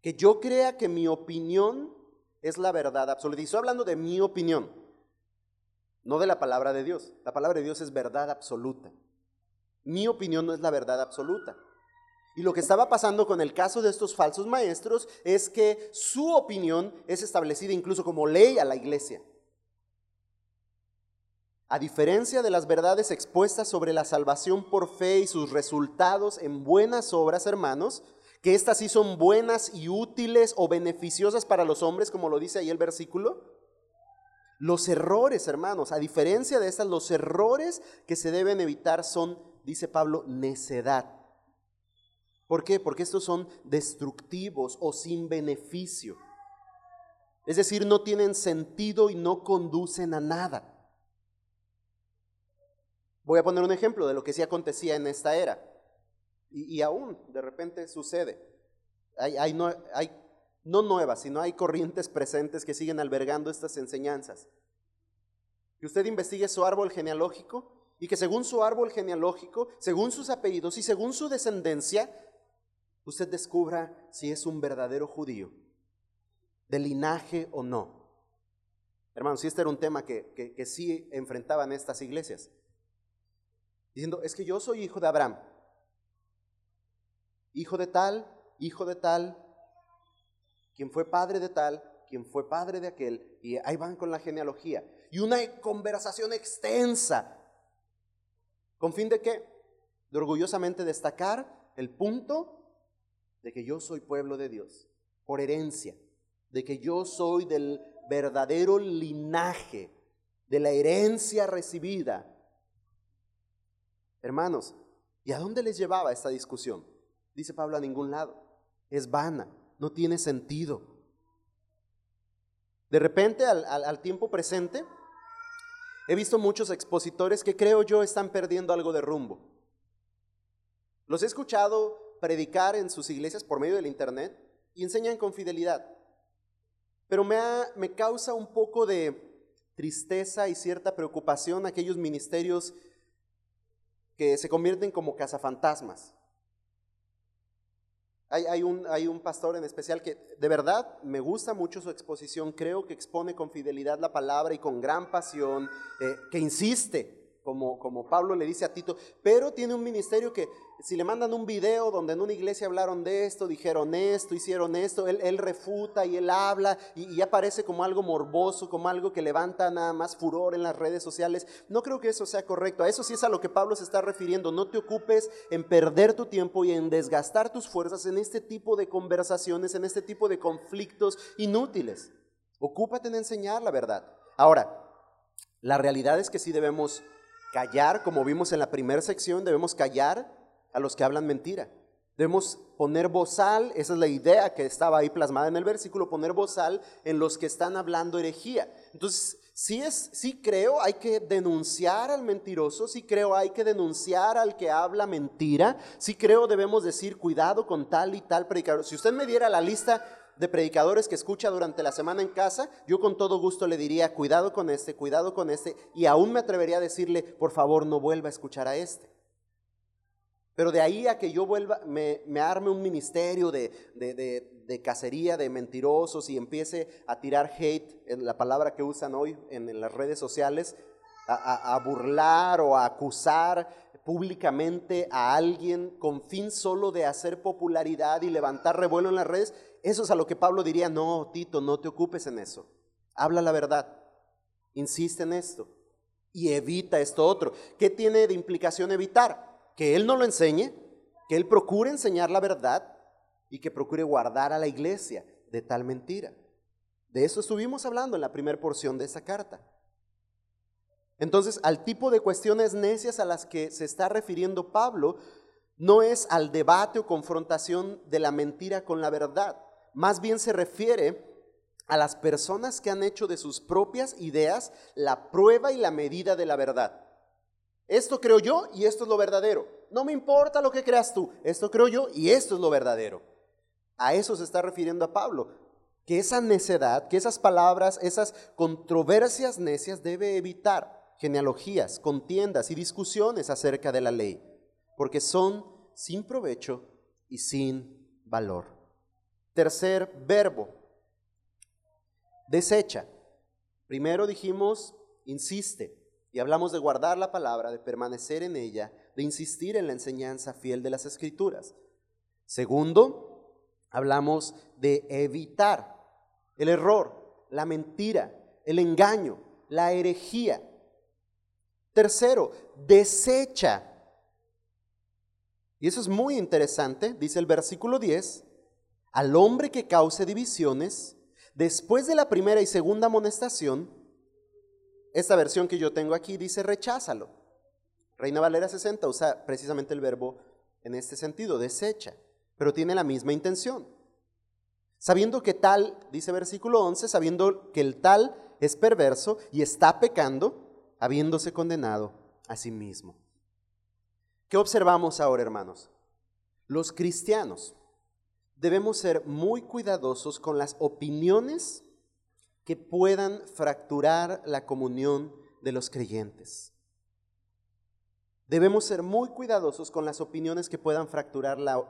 Que yo crea que mi opinión es la verdad absoluta. Y estoy hablando de mi opinión, no de la palabra de Dios. La palabra de Dios es verdad absoluta. Mi opinión no es la verdad absoluta. Y lo que estaba pasando con el caso de estos falsos maestros es que su opinión es establecida incluso como ley a la iglesia. A diferencia de las verdades expuestas sobre la salvación por fe y sus resultados en buenas obras, hermanos, que estas sí son buenas y útiles o beneficiosas para los hombres, como lo dice ahí el versículo. Los errores, hermanos, a diferencia de estas, los errores que se deben evitar son, dice Pablo, necedad ¿Por qué? Porque estos son destructivos o sin beneficio. Es decir, no tienen sentido y no conducen a nada. Voy a poner un ejemplo de lo que sí acontecía en esta era. Y, aún de repente sucede. Hay, no, hay no nuevas, sino hay corrientes presentes que siguen albergando estas enseñanzas. Que usted investigue su árbol genealógico y que según su árbol genealógico, según sus apellidos y según su descendencia, usted descubra si es un verdadero judío, de linaje o no. Hermanos, si este era un tema que, que, sí enfrentaban estas iglesias, diciendo, es que yo soy hijo de Abraham, hijo de tal, hijo de tal, quien fue padre de tal, quien fue padre de aquel, y ahí van con la genealogía. Y una conversación extensa, con fin de qué? De orgullosamente destacar el punto de que yo soy pueblo de Dios, por herencia, de que yo soy del verdadero linaje, de la herencia recibida. Hermanos, ¿y a dónde les llevaba esta discusión? Dice Pablo a ningún lado. Es vana, no tiene sentido. De repente, al, tiempo presente, he visto muchos expositores que creo yo están perdiendo algo de rumbo. Los he escuchado predicar en sus iglesias por medio del Internet y enseñan con fidelidad. Pero me, me causa un poco de tristeza y cierta preocupación aquellos ministerios que se convierten como cazafantasmas. Hay, un, hay, un, pastor en especial que de verdad me gusta mucho su exposición, creo que expone con fidelidad la palabra y con gran pasión, eh, que insiste como, como Pablo le dice a Tito, pero tiene un ministerio que si le mandan un video donde en una iglesia hablaron de esto, dijeron esto, hicieron esto, él, él refuta y él habla y, y, aparece como algo morboso, como algo que levanta nada más furor en las redes sociales. No creo que eso sea correcto. A eso sí es a lo que Pablo se está refiriendo. No te ocupes en perder tu tiempo y en desgastar tus fuerzas en este tipo de conversaciones, en este tipo de conflictos inútiles. Ocúpate en enseñar la verdad. Ahora, la realidad es que sí debemos Callar, como vimos en la primera sección, debemos callar a los que hablan mentira. Debemos poner bozal, esa es la idea que estaba ahí plasmada en el versículo, poner bozal en los que están hablando herejía. Entonces, sí, es, sí creo, hay que denunciar al mentiroso, sí creo, hay que denunciar al que habla mentira, sí creo, debemos decir, cuidado con tal y tal predicador. Si usted me diera la lista de predicadores que escucha durante la semana en casa, yo con todo gusto le diría, cuidado con este, cuidado con este, y aún me atrevería a decirle, por favor, no vuelva a escuchar a este. Pero de ahí a que yo vuelva, me, arme un ministerio de, de, cacería, de mentirosos y empiece a tirar hate, la palabra que usan hoy en, las redes sociales, a, a burlar o a acusar públicamente a alguien con fin solo de hacer popularidad y levantar revuelo en las redes, eso es a lo que Pablo diría, no, Tito, no te ocupes en eso. Habla la verdad. Insiste en esto. Y evita esto otro. ¿Qué tiene de implicación evitar? Que él no lo enseñe, que él procure enseñar la verdad y que procure guardar a la iglesia de tal mentira. De eso estuvimos hablando en la primera porción de esa carta. Entonces, al tipo de cuestiones necias a las que se está refiriendo Pablo, no es al debate o confrontación de la mentira con la verdad, más bien se refiere a las personas que han hecho de sus propias ideas la prueba y la medida de la verdad. Esto creo yo y esto es lo verdadero. No me importa lo que creas tú, esto creo yo y esto es lo verdadero. A eso se está refiriendo a Pablo, que esa necedad, que esas palabras, esas controversias necias debe evitar genealogías, contiendas y discusiones acerca de la ley, porque son sin provecho y sin valor. Tercer verbo, desecha. Primero dijimos, insiste, y hablamos de guardar la palabra, de permanecer en ella, de insistir en la enseñanza fiel de las escrituras. Segundo, hablamos de evitar el error, la mentira, el engaño, la herejía. Tercero, desecha. Y eso es muy interesante, dice el versículo 10, al hombre que cause divisiones, después de la primera y segunda amonestación, esta versión que yo tengo aquí dice recházalo. Reina Valera 60 usa precisamente el verbo en este sentido, desecha, pero tiene la misma intención. Sabiendo que tal, dice versículo 11, sabiendo que el tal es perverso y está pecando, habiéndose condenado a sí mismo. ¿Qué observamos ahora, hermanos? Los cristianos debemos ser muy cuidadosos con las opiniones que puedan fracturar la comunión de los creyentes. Debemos ser muy cuidadosos con las opiniones que puedan fracturar la,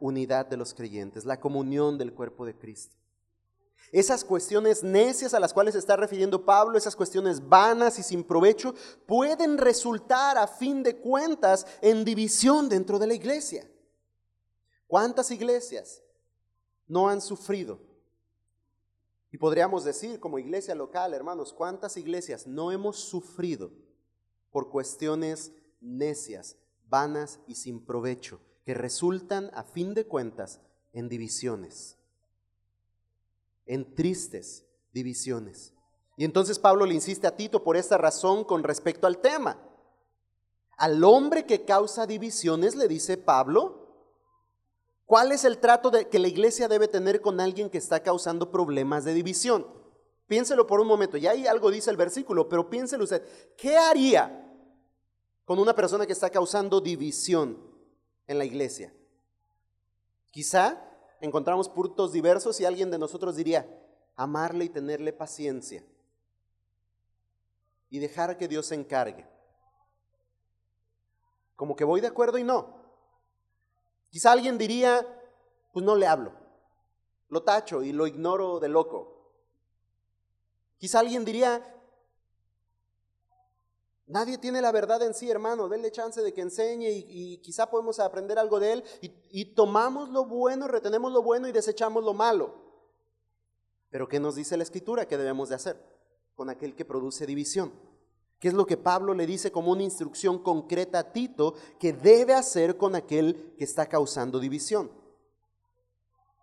unidad de los creyentes, la comunión del cuerpo de Cristo. Esas cuestiones necias a las cuales se está refiriendo Pablo, esas cuestiones vanas y sin provecho, pueden resultar a fin de cuentas en división dentro de la iglesia. ¿Cuántas iglesias no han sufrido? Y podríamos decir como iglesia local, hermanos, ¿cuántas iglesias no hemos sufrido por cuestiones necias, vanas y sin provecho, que resultan a fin de cuentas en divisiones, en tristes divisiones? Y entonces Pablo le insiste a Tito por esta razón con respecto al tema. Al hombre que causa divisiones, le dice Pablo, ¿Cuál es el trato que la iglesia debe tener con alguien que está causando problemas de división? Piénselo por un momento, ya ahí algo dice el versículo, pero piénselo usted, ¿qué haría con una persona que está causando división en la iglesia? Quizá encontramos puntos diversos y alguien de nosotros diría, amarle y tenerle paciencia y dejar que Dios se encargue. Como que voy de acuerdo y no. Quizá alguien diría, pues no le hablo, lo tacho y lo ignoro de loco. Quizá alguien diría, nadie tiene la verdad en sí, hermano, denle chance de que enseñe y, quizá podemos aprender algo de él y, y tomamos lo bueno, retenemos lo bueno y desechamos lo malo. Pero ¿qué nos dice la escritura que debemos de hacer con aquel que produce división? ¿Qué es lo que Pablo le dice como una instrucción concreta a Tito que debe hacer con aquel que está causando división?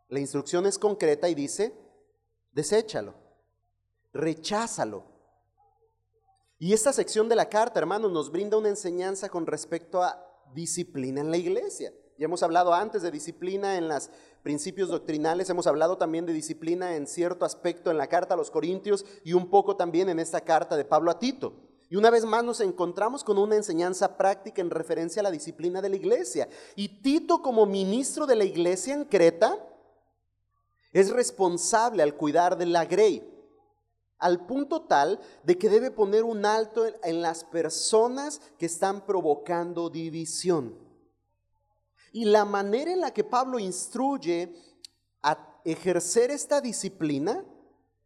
La instrucción es concreta y dice, deséchalo recházalo. Y esta sección de la carta, hermanos, nos brinda una enseñanza con respecto a disciplina en la iglesia. Ya hemos hablado antes de disciplina en los principios doctrinales, hemos hablado también de disciplina en cierto aspecto en la carta a los Corintios y un poco también en esta carta de Pablo a Tito. Y una vez más nos encontramos con una enseñanza práctica en referencia a la disciplina de la iglesia. Y Tito como ministro de la iglesia en Creta es responsable al cuidar de la grey al punto tal de que debe poner un alto en las personas que están provocando división. Y la manera en la que Pablo instruye a ejercer esta disciplina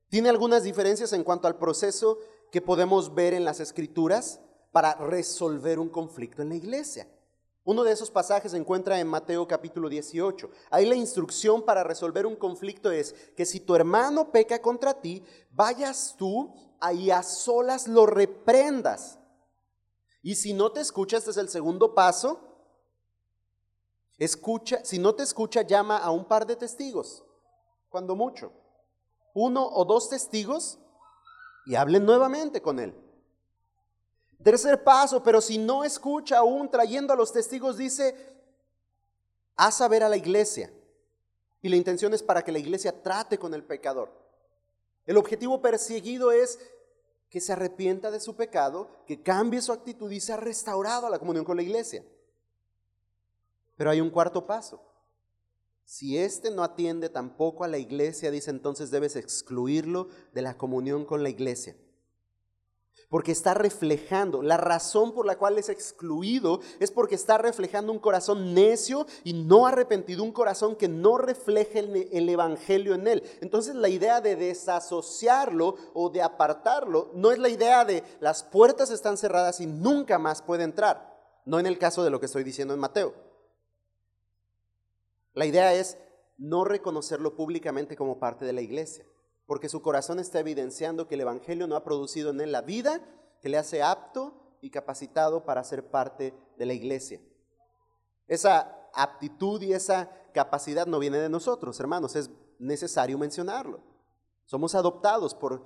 tiene algunas diferencias en cuanto al proceso que podemos ver en las escrituras para resolver un conflicto en la iglesia. Uno de esos pasajes se encuentra en Mateo capítulo 18. Ahí la instrucción para resolver un conflicto es que si tu hermano peca contra ti, vayas tú ahí a solas lo reprendas. Y si no te escucha, este es el segundo paso. Escucha, si no te escucha, llama a un par de testigos, cuando mucho. Uno o dos testigos y hablen nuevamente con él. Tercer paso, pero si no escucha aún trayendo a los testigos, dice, haz saber a la iglesia. Y la intención es para que la iglesia trate con el pecador. El objetivo perseguido es que se arrepienta de su pecado, que cambie su actitud y sea restaurado a la comunión con la iglesia. Pero hay un cuarto paso. Si éste no atiende tampoco a la iglesia, dice entonces debes excluirlo de la comunión con la iglesia porque está reflejando. La razón por la cual es excluido es porque está reflejando un corazón necio y no arrepentido, un corazón que no refleja el, Evangelio en él. Entonces la idea de desasociarlo o de apartarlo no es la idea de las puertas están cerradas y nunca más puede entrar. No en el caso de lo que estoy diciendo en Mateo. La idea es no reconocerlo públicamente como parte de la iglesia porque su corazón está evidenciando que el Evangelio no ha producido en él la vida que le hace apto y capacitado para ser parte de la iglesia. Esa aptitud y esa capacidad no viene de nosotros, hermanos, es necesario mencionarlo. Somos adoptados por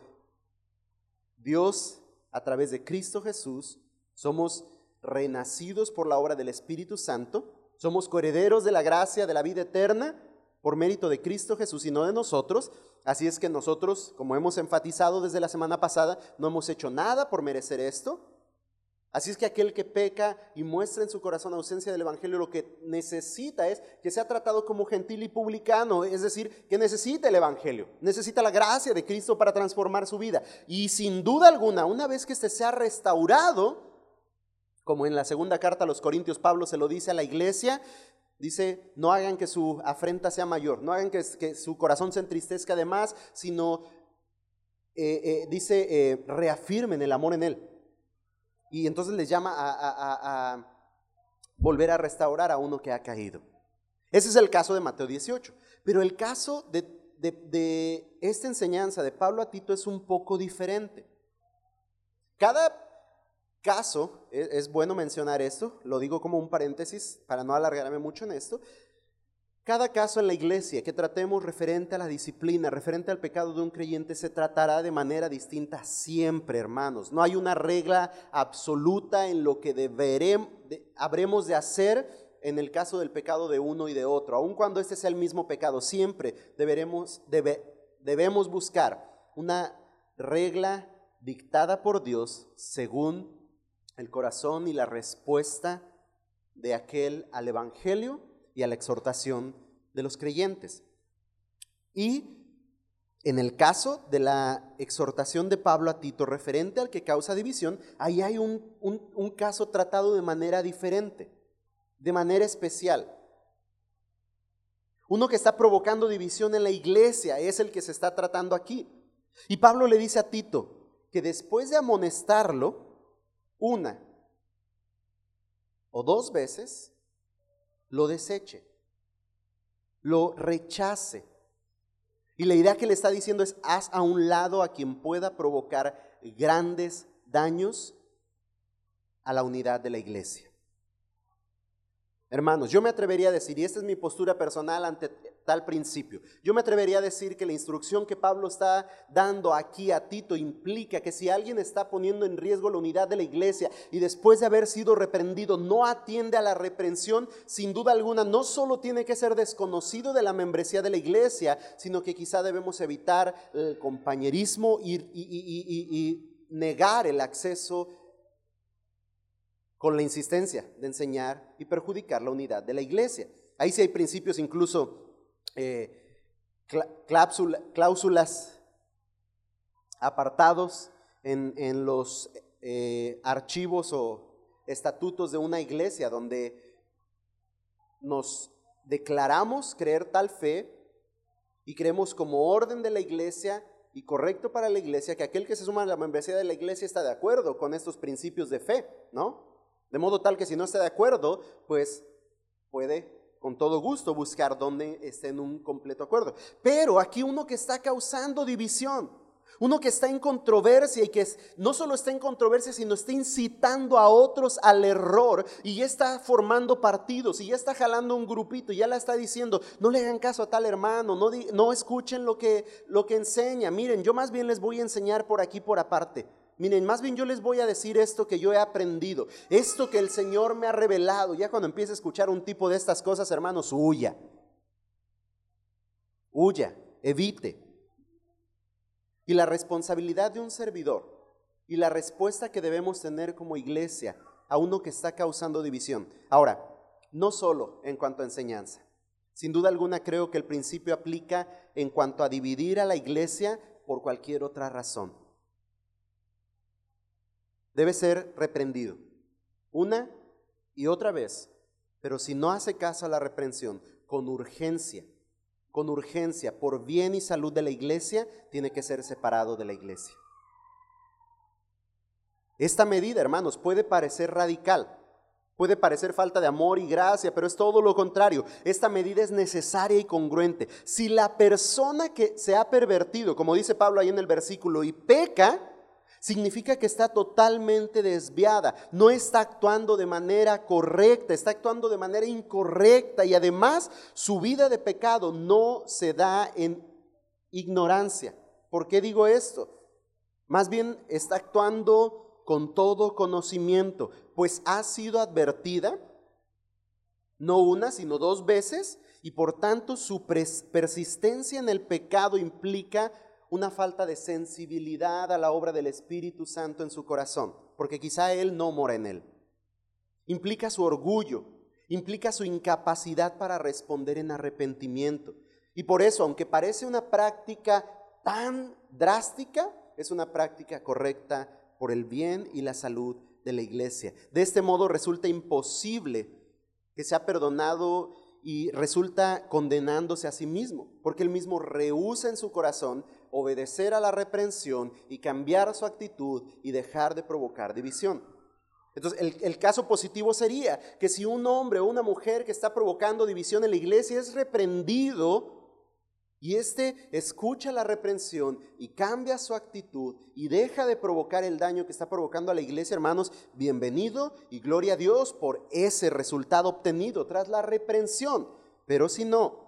Dios a través de Cristo Jesús, somos renacidos por la obra del Espíritu Santo, somos coherederos de la gracia de la vida eterna por mérito de Cristo Jesús y no de nosotros. Así es que nosotros, como hemos enfatizado desde la semana pasada, no hemos hecho nada por merecer esto. Así es que aquel que peca y muestra en su corazón ausencia del Evangelio lo que necesita es que sea tratado como gentil y publicano, es decir, que necesita el Evangelio, necesita la gracia de Cristo para transformar su vida. Y sin duda alguna, una vez que éste sea restaurado, como en la segunda carta a los Corintios Pablo se lo dice a la iglesia, Dice, no hagan que su afrenta sea mayor, no hagan que, su corazón se entristezca además, sino, eh, eh, dice, eh, reafirmen el amor en él. Y entonces les llama a, volver a restaurar a uno que ha caído. Ese es el caso de Mateo 18. Pero el caso de, de esta enseñanza de Pablo a Tito es un poco diferente. Cada caso, e, es, bueno mencionar esto, lo digo como un paréntesis para no alargarme mucho en esto, cada caso en la iglesia que tratemos referente a la disciplina, referente al pecado de un creyente, se tratará de manera distinta siempre, hermanos. No hay una regla absoluta en lo que deberemos, habremos de hacer en el caso del pecado de uno y de otro. Aun cuando este sea el mismo pecado, siempre deberemos, debemos buscar una regla dictada por Dios según el corazón y la respuesta de aquel al Evangelio y a la exhortación de los creyentes. Y en el caso de la exhortación de Pablo a Tito referente al que causa división, ahí hay un, un caso tratado de manera diferente, de manera especial. Uno que está provocando división en la iglesia es el que se está tratando aquí. Y Pablo le dice a Tito que después de amonestarlo una o dos veces, lo deseche, lo rechace. Y la idea que le está diciendo es, haz a un lado a quien pueda provocar grandes daños a la unidad de la iglesia. Hermanos, yo me atrevería a decir, y esta es mi postura personal ante tal principio, yo me atrevería a decir que la instrucción que Pablo está dando aquí a Tito implica que si alguien está poniendo en riesgo la unidad de la iglesia y después de haber sido reprendido no atiende a la reprensión, sin duda alguna no solo tiene que ser desconocido de la membresía de la iglesia, sino que quizá debemos evitar el compañerismo y, negar el acceso con la insistencia de enseñar y perjudicar la unidad de la iglesia. Ahí sí hay principios, incluso eh, cláusulas, apartados en, los eh, archivos o estatutos de una iglesia donde nos declaramos creer tal fe y creemos como orden de la iglesia y correcto para la iglesia que aquel que se suma a la membresía de la iglesia está de acuerdo con estos principios de fe, ¿no? De modo tal que si no está de acuerdo, pues puede con todo gusto buscar donde esté en un completo acuerdo. Pero aquí uno que está causando división, uno que está en controversia y que no solo está en controversia, sino está incitando a otros al error y ya está formando partidos y ya está jalando un grupito y ya la está diciendo, no le hagan caso a tal hermano, no, no escuchen lo que, lo que enseña, miren, yo más bien les voy a enseñar por aquí, por aparte. Miren, más bien yo les voy a decir esto que yo he aprendido, esto que el Señor me ha revelado. Ya cuando empiece a escuchar un tipo de estas cosas, hermanos, huya. Huya, evite. Y la responsabilidad de un servidor y la respuesta que debemos tener como iglesia a uno que está causando división. Ahora, no solo en cuanto a enseñanza. Sin duda alguna creo que el principio aplica en cuanto a dividir a la iglesia por cualquier otra razón debe ser reprendido una y otra vez. Pero si no hace caso a la reprensión, con urgencia, con urgencia, por bien y salud de la iglesia, tiene que ser separado de la iglesia. Esta medida, hermanos, puede parecer radical, puede parecer falta de amor y gracia, pero es todo lo contrario. Esta medida es necesaria y congruente. Si la persona que se ha pervertido, como dice Pablo ahí en el versículo, y peca, significa que está totalmente desviada, no está actuando de manera correcta, está actuando de manera incorrecta y además su vida de pecado no se da en ignorancia. ¿Por qué digo esto? Más bien está actuando con todo conocimiento, pues ha sido advertida no una, sino dos veces, y por tanto su persistencia en el pecado implica una falta de sensibilidad a la obra del Espíritu Santo en su corazón, porque quizá Él no mora en él. Implica su orgullo, implica su incapacidad para responder en arrepentimiento. Y por eso, aunque parece una práctica tan drástica, es una práctica correcta por el bien y la salud de la iglesia. De este modo resulta imposible que sea perdonado y resulta condenándose a sí mismo, porque él mismo rehúsa en su corazón obedecer a la reprensión y cambiar su actitud y dejar de provocar división. Entonces, el, caso positivo sería que si un hombre o una mujer que está provocando división en la iglesia es reprendido y éste escucha la reprensión y cambia su actitud y deja de provocar el daño que está provocando a la iglesia, hermanos, bienvenido y gloria a Dios por ese resultado obtenido tras la reprensión. Pero si no,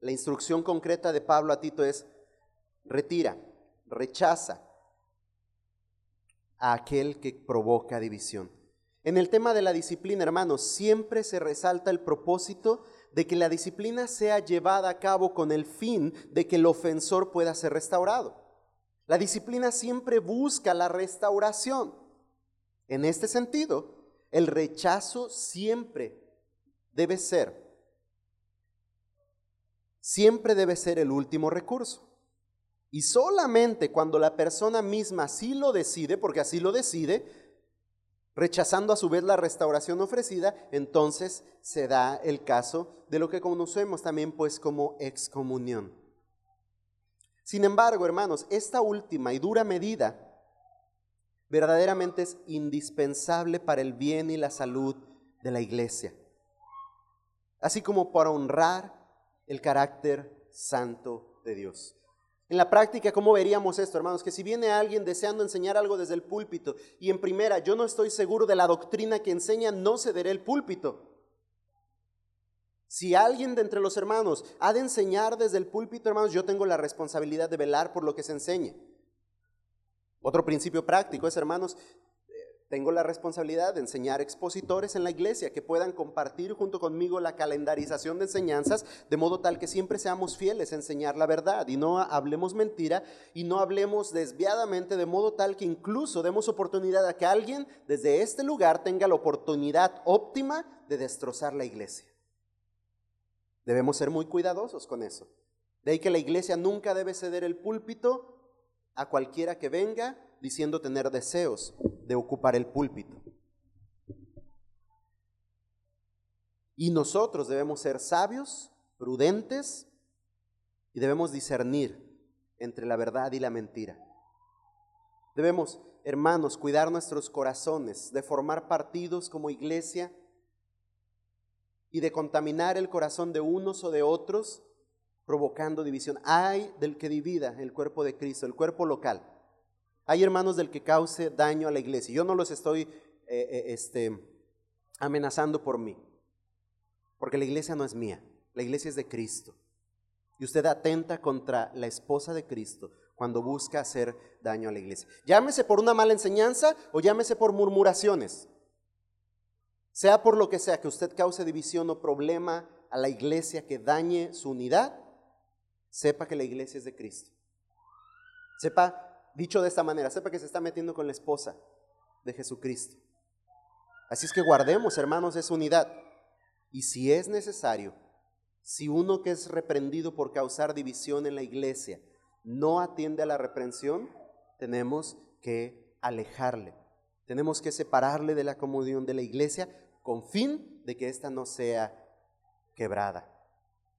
la instrucción concreta de Pablo a Tito es, retira, rechaza a aquel que provoca división. En el tema de la disciplina, hermanos, siempre se resalta el propósito de que la disciplina sea llevada a cabo con el fin de que el ofensor pueda ser restaurado. La disciplina siempre busca la restauración. En este sentido, el rechazo siempre debe ser, siempre debe ser el último recurso. Y solamente cuando la persona misma así lo decide, porque así lo decide, rechazando a su vez la restauración ofrecida, entonces se da el caso de lo que conocemos también pues como excomunión. Sin embargo, hermanos, esta última y dura medida verdaderamente es indispensable para el bien y la salud de la iglesia, así como para honrar el carácter santo de Dios. En la práctica, ¿cómo veríamos esto, hermanos? Que si viene alguien deseando enseñar algo desde el púlpito y en primera yo no estoy seguro de la doctrina que enseña, no cederé el púlpito. Si alguien de entre los hermanos ha de enseñar desde el púlpito, hermanos, yo tengo la responsabilidad de velar por lo que se enseñe. Otro principio práctico es, hermanos, tengo la responsabilidad de enseñar expositores en la iglesia que puedan compartir junto conmigo la calendarización de enseñanzas, de modo tal que siempre seamos fieles a enseñar la verdad y no hablemos mentira y no hablemos desviadamente, de modo tal que incluso demos oportunidad a que alguien desde este lugar tenga la oportunidad óptima de destrozar la iglesia. Debemos ser muy cuidadosos con eso. De ahí que la iglesia nunca debe ceder el púlpito a cualquiera que venga diciendo tener deseos de ocupar el púlpito. Y nosotros debemos ser sabios, prudentes y debemos discernir entre la verdad y la mentira. Debemos, hermanos, cuidar nuestros corazones, de formar partidos como iglesia y de contaminar el corazón de unos o de otros, provocando división. Hay del que divida el cuerpo de Cristo, el cuerpo local. Hay hermanos del que cause daño a la iglesia. Yo no los estoy eh, eh, este, amenazando por mí, porque la iglesia no es mía, la iglesia es de Cristo. Y usted atenta contra la esposa de Cristo cuando busca hacer daño a la iglesia. Llámese por una mala enseñanza o llámese por murmuraciones. Sea por lo que sea que usted cause división o problema a la iglesia que dañe su unidad, sepa que la iglesia es de Cristo. Sepa Dicho de esta manera, sepa que se está metiendo con la esposa de Jesucristo. Así es que guardemos, hermanos, esa unidad. Y si es necesario, si uno que es reprendido por causar división en la iglesia no atiende a la reprensión, tenemos que alejarle. Tenemos que separarle de la comunión de la iglesia con fin de que ésta no sea quebrada.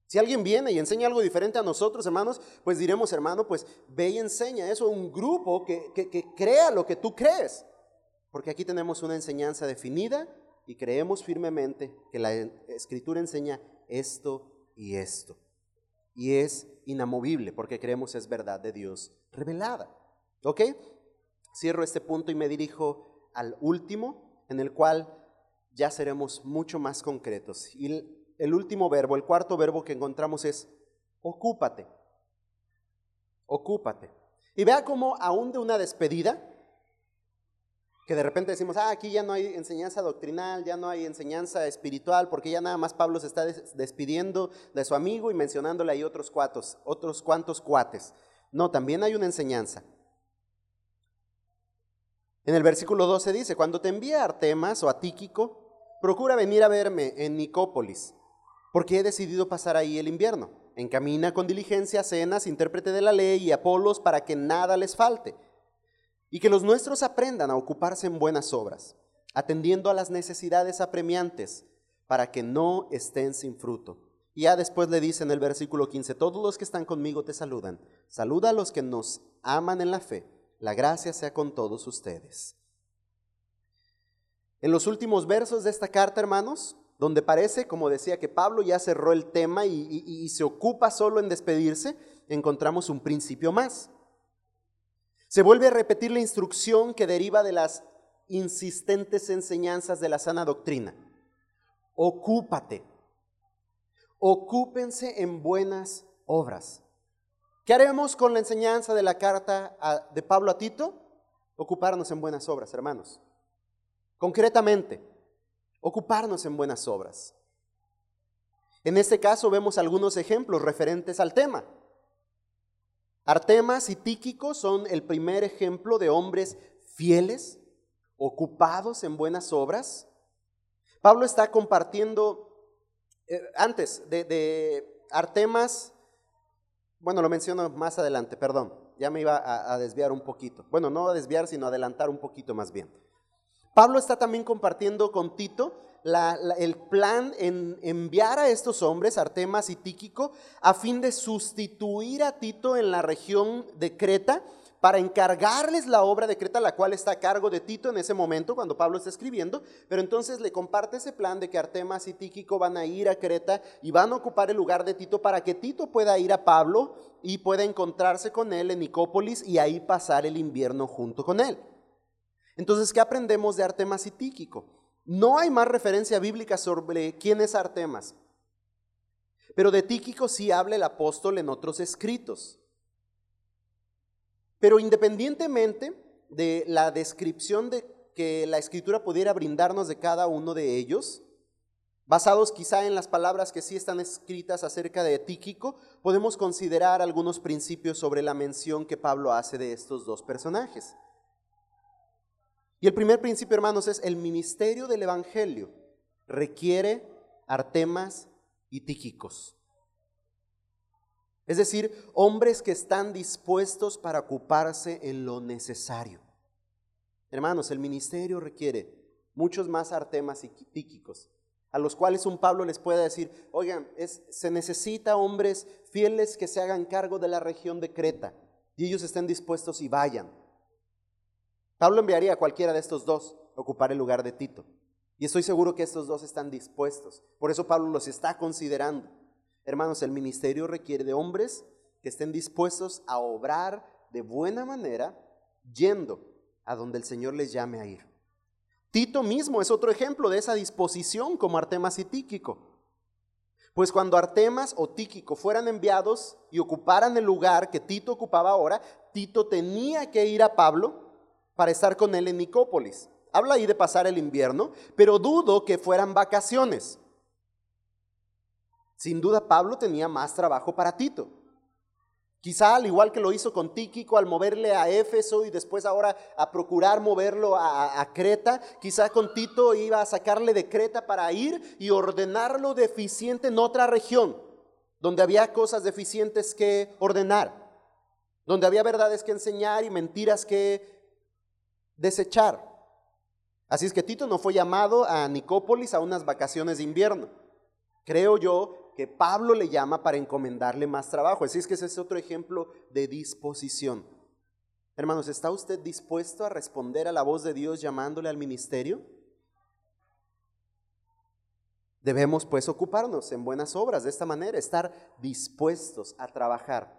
Si alguien viene y enseña algo diferente a nosotros, hermanos, pues diremos, hermano, pues ve y enseña eso a un grupo que, que, crea lo que tú crees. Porque aquí tenemos una enseñanza definida y creemos firmemente que la escritura enseña esto y esto. Y es inamovible porque creemos es verdad de Dios revelada. ¿Ok? Cierro este punto y me dirijo al último, en el cual ya seremos mucho más concretos. Y el último verbo, el cuarto verbo que encontramos es ocúpate. Ocúpate. Y vea cómo aún de una despedida, que de repente decimos, ah, aquí ya no hay enseñanza doctrinal, ya no hay enseñanza espiritual, porque ya nada más Pablo se está despidiendo de su amigo y mencionándole ahí otros cuatos, otros cuantos cuates. No, también hay una enseñanza. En el versículo 12 dice, cuando te envía a Artemas o a Tíquico, procura venir a verme en Nicópolis porque he decidido pasar ahí el invierno. Encamina con diligencia cenas, intérprete de la ley y Apolos para que nada les falte. Y que los nuestros aprendan a ocuparse en buenas obras, atendiendo a las necesidades apremiantes, para que no estén sin fruto. Y ya después le dice en el versículo 15, todos los que están conmigo te saludan. Saluda a los que nos aman en la fe. La gracia sea con todos ustedes. En los últimos versos de esta carta, hermanos, donde parece, como decía, que Pablo ya cerró el tema y, se ocupa solo en despedirse, encontramos un principio más. Se vuelve a repetir la instrucción que deriva de las insistentes enseñanzas de la sana doctrina. Ocúpate. Ocúpense en buenas obras. ¿Qué haremos con la enseñanza de la carta de Pablo a Tito? Ocuparnos en buenas obras, hermanos. Concretamente, ocuparnos en buenas obras. En este caso vemos algunos ejemplos referentes al tema. Artemas y Tíquico son el primer ejemplo de hombres fieles, ocupados en buenas obras. Pablo está compartiendo, eh, antes de, Artemas, bueno, lo menciono más adelante, perdón, ya me iba a, a desviar un poquito. Bueno, no a desviar, sino adelantar un poquito más bien. Pablo está también compartiendo con Tito el plan en enviar a estos hombres, Artemas y Tíquico, a fin de sustituir a Tito en la región de Creta para encargarles la obra de Creta, la cual está a cargo de Tito en ese momento, cuando Pablo está escribiendo, pero entonces le comparte ese plan de que Artemas y Tíquico van a ir a Creta y van a ocupar el lugar de Tito para que Tito pueda ir a Pablo y pueda encontrarse con él en Nicópolis y ahí pasar el invierno junto con él. Entonces, ¿qué aprendemos de Artemas y Tíquico? No hay más referencia bíblica sobre quién es Artemas, pero de Tíquico sí habla el apóstol en otros escritos. Pero independientemente de la descripción de que la escritura pudiera brindarnos de cada uno de ellos, basados quizá en las palabras que sí están escritas acerca de Tíquico, podemos considerar algunos principios sobre la mención que Pablo hace de estos dos personajes. Y el primer principio, hermanos, es el ministerio del Evangelio requiere artemas y tíquicos. Es decir, hombres que están dispuestos para ocuparse en lo necesario. Hermanos, el ministerio requiere muchos más artemas y tíquicos, a los cuales un Pablo les puede decir, oigan, se necesita hombres fieles que se hagan cargo de la región de Creta y ellos estén dispuestos y vayan. Pablo enviaría a cualquiera de estos dos a ocupar el lugar de Tito. Y estoy seguro que estos dos están dispuestos. Por eso Pablo los está considerando. Hermanos, el ministerio requiere de hombres que estén dispuestos a obrar de buena manera, yendo a donde el Señor les llame a ir. Tito mismo es otro ejemplo de esa disposición como Artemas y Tíquico. Pues cuando Artemas o Tíquico fueran enviados y ocuparan el lugar que Tito ocupaba ahora, Tito tenía que ir a Pablo para estar con él en Nicópolis. Habla ahí de pasar el invierno, pero dudo que fueran vacaciones. Sin duda Pablo tenía más trabajo para Tito. Quizá al igual que lo hizo con Tíquico al moverle a Éfeso y después ahora a procurar moverlo a, Creta, quizá con Tito iba a sacarle de Creta para ir y ordenarlo deficiente en otra región, donde había cosas deficientes que ordenar, donde había verdades que enseñar y mentiras que desechar. Así es que Tito no fue llamado a Nicópolis a unas vacaciones de invierno. Creo yo que Pablo le llama para encomendarle más trabajo. Así es que ese es otro ejemplo de disposición. Hermanos, ¿está usted dispuesto a responder a la voz de Dios llamándole al ministerio? Debemos pues ocuparnos en buenas obras de esta manera, estar dispuestos a trabajar,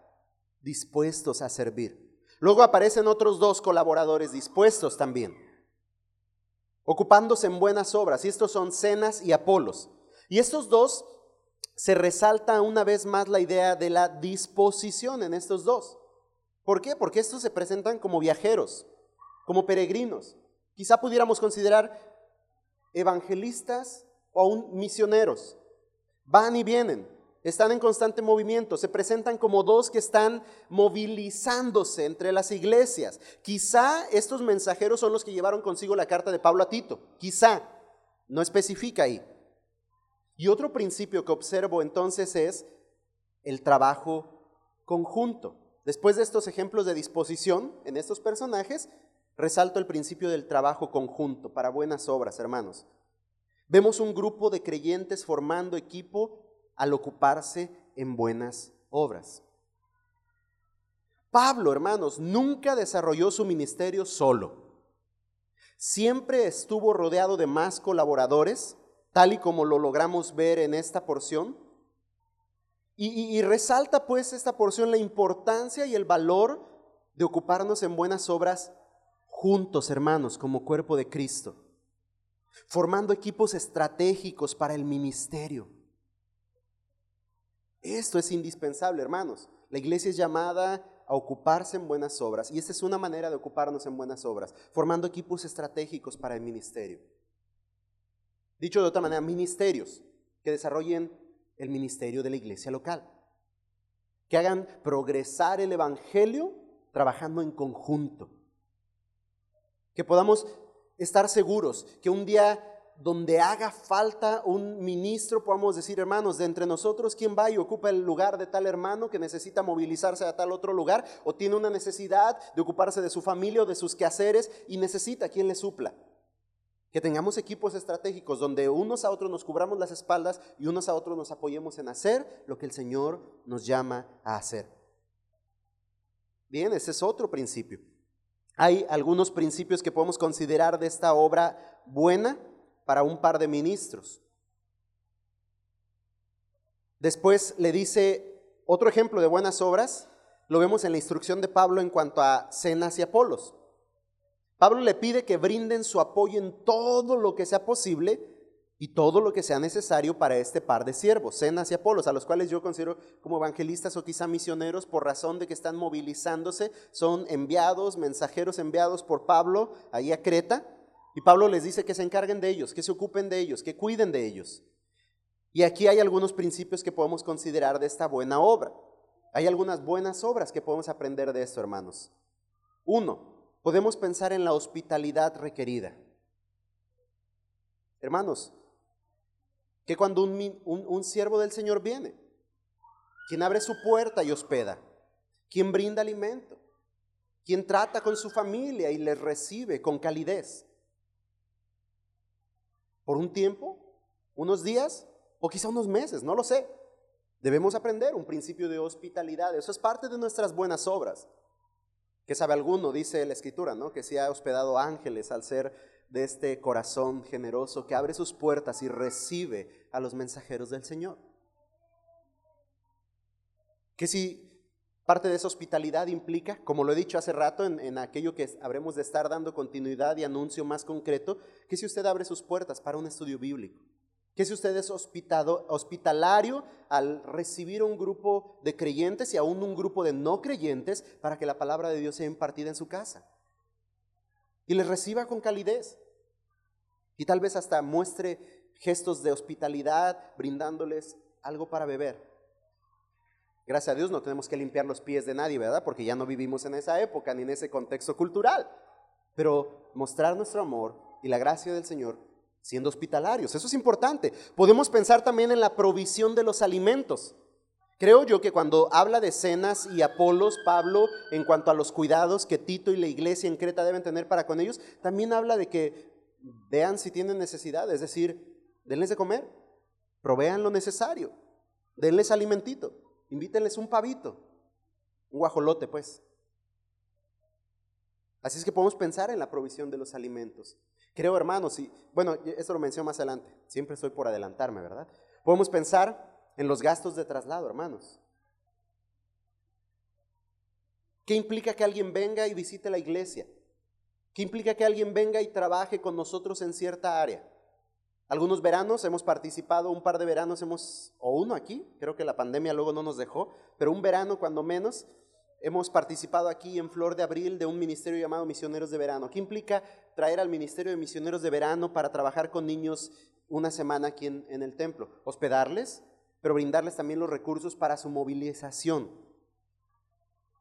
dispuestos a servir. Luego aparecen otros dos colaboradores dispuestos también, ocupándose en buenas obras, y estos son Cenas y Apolos. Y estos dos se resalta una vez más la idea de la disposición en estos dos. ¿Por qué? Porque estos se presentan como viajeros, como peregrinos. Quizá pudiéramos considerar evangelistas o aún misioneros. Van y vienen, están en constante movimiento, se presentan como dos que están movilizándose entre las iglesias. Quizá estos mensajeros son los que llevaron consigo la carta de Pablo a Tito, quizá, no especifica ahí. Y otro principio que observo entonces es el trabajo conjunto. Después de estos ejemplos de disposición en estos personajes, resalto el principio del trabajo conjunto para buenas obras, hermanos. Vemos un grupo de creyentes formando equipo al ocuparse en buenas obras. Pablo, hermanos, nunca desarrolló su ministerio solo. Siempre estuvo rodeado de más colaboradores, tal y como lo logramos ver en esta porción. Y, resalta pues esta porción la importancia y el valor de ocuparnos en buenas obras juntos, hermanos, como cuerpo de Cristo, formando equipos estratégicos para el ministerio. Esto es indispensable, hermanos. La iglesia es llamada a ocuparse en buenas obras y esta es una manera de ocuparnos en buenas obras, formando equipos estratégicos para el ministerio. Dicho de otra manera, ministerios que desarrollen el ministerio de la iglesia local. que hagan progresar el Evangelio trabajando en conjunto. Que podamos estar seguros que un día donde haga falta un ministro, podamos decir, hermanos, de entre nosotros, ¿quién va y ocupa el lugar de tal hermano que necesita movilizarse a tal otro lugar o tiene una necesidad de ocuparse de su familia o de sus quehaceres y necesita quien le supla? Que tengamos equipos estratégicos donde unos a otros nos cubramos las espaldas y unos a otros nos apoyemos en hacer lo que el Señor nos llama a hacer. Bien, ese es otro principio. Hay algunos principios que podemos considerar de esta obra buena para un par de ministros. Después le dice otro ejemplo de buenas obras, lo vemos en la instrucción de Pablo en cuanto a cenas y Apolos. Pablo le pide que brinden su apoyo en todo lo que sea posible y todo lo que sea necesario para este par de siervos, cenas y Apolos, a los cuales yo considero como evangelistas o quizá misioneros por razón de que están movilizándose, son enviados, mensajeros enviados por Pablo ahí a Creta y Pablo les dice que se encarguen de ellos, que se ocupen de ellos, que cuiden de ellos. Y aquí hay algunos principios que podemos considerar de esta buena obra. Hay algunas buenas obras que podemos aprender de esto, hermanos. Uno, podemos pensar en la hospitalidad requerida. Hermanos, que cuando un, un, siervo del Señor viene, quien abre su puerta y hospeda, quien brinda alimento, quien trata con su familia y les recibe con calidez, por un tiempo, unos días o quizá unos meses, no lo sé. Debemos aprender un principio de hospitalidad. Eso es parte de nuestras buenas obras. Que sabe alguno, dice la escritura, ¿no? Que se ha hospedado ángeles al ser de este corazón generoso que abre sus puertas y recibe a los mensajeros del Señor. Que si Parte de esa hospitalidad implica, como lo he dicho hace rato, en, aquello que habremos de estar dando continuidad y anuncio más concreto, que si usted abre sus puertas para un estudio bíblico, que si usted es hospitalario al recibir un grupo de creyentes y aún un grupo de no creyentes para que la palabra de Dios sea impartida en su casa. Y les reciba con calidez. Y tal vez hasta muestre gestos de hospitalidad brindándoles algo para beber. Gracias a Dios no tenemos que limpiar los pies de nadie, ¿verdad? Porque ya no vivimos en esa época ni en ese contexto cultural. Pero mostrar nuestro amor y la gracia del Señor siendo hospitalarios, eso es importante. Podemos pensar también en la provisión de los alimentos. Creo yo que cuando habla de cenas y Apolos, Pablo, en cuanto a los cuidados que Tito y la iglesia en Creta deben tener para con ellos, también habla de que vean si tienen necesidad, es decir, denles de comer, provean lo necesario, denles alimentito. Invítenles un pavito, un guajolote, pues. Así es que podemos pensar en la provisión de los alimentos. Creo, hermanos, y bueno, esto lo menciono más adelante, siempre estoy por adelantarme, ¿verdad? Podemos pensar en los gastos de traslado, hermanos. ¿Qué implica que alguien venga y visite la iglesia? ¿Qué implica que alguien venga y trabaje con nosotros en cierta área? Algunos veranos hemos participado, un par de veranos hemos, o uno aquí, creo que la pandemia luego no nos dejó, pero un verano cuando menos, hemos participado aquí en Flor de Abril de un ministerio llamado Misioneros de Verano. ¿Qué implica traer al Ministerio de Misioneros de Verano para trabajar con niños una semana aquí en, el templo? Hospedarles, pero brindarles también los recursos para su movilización.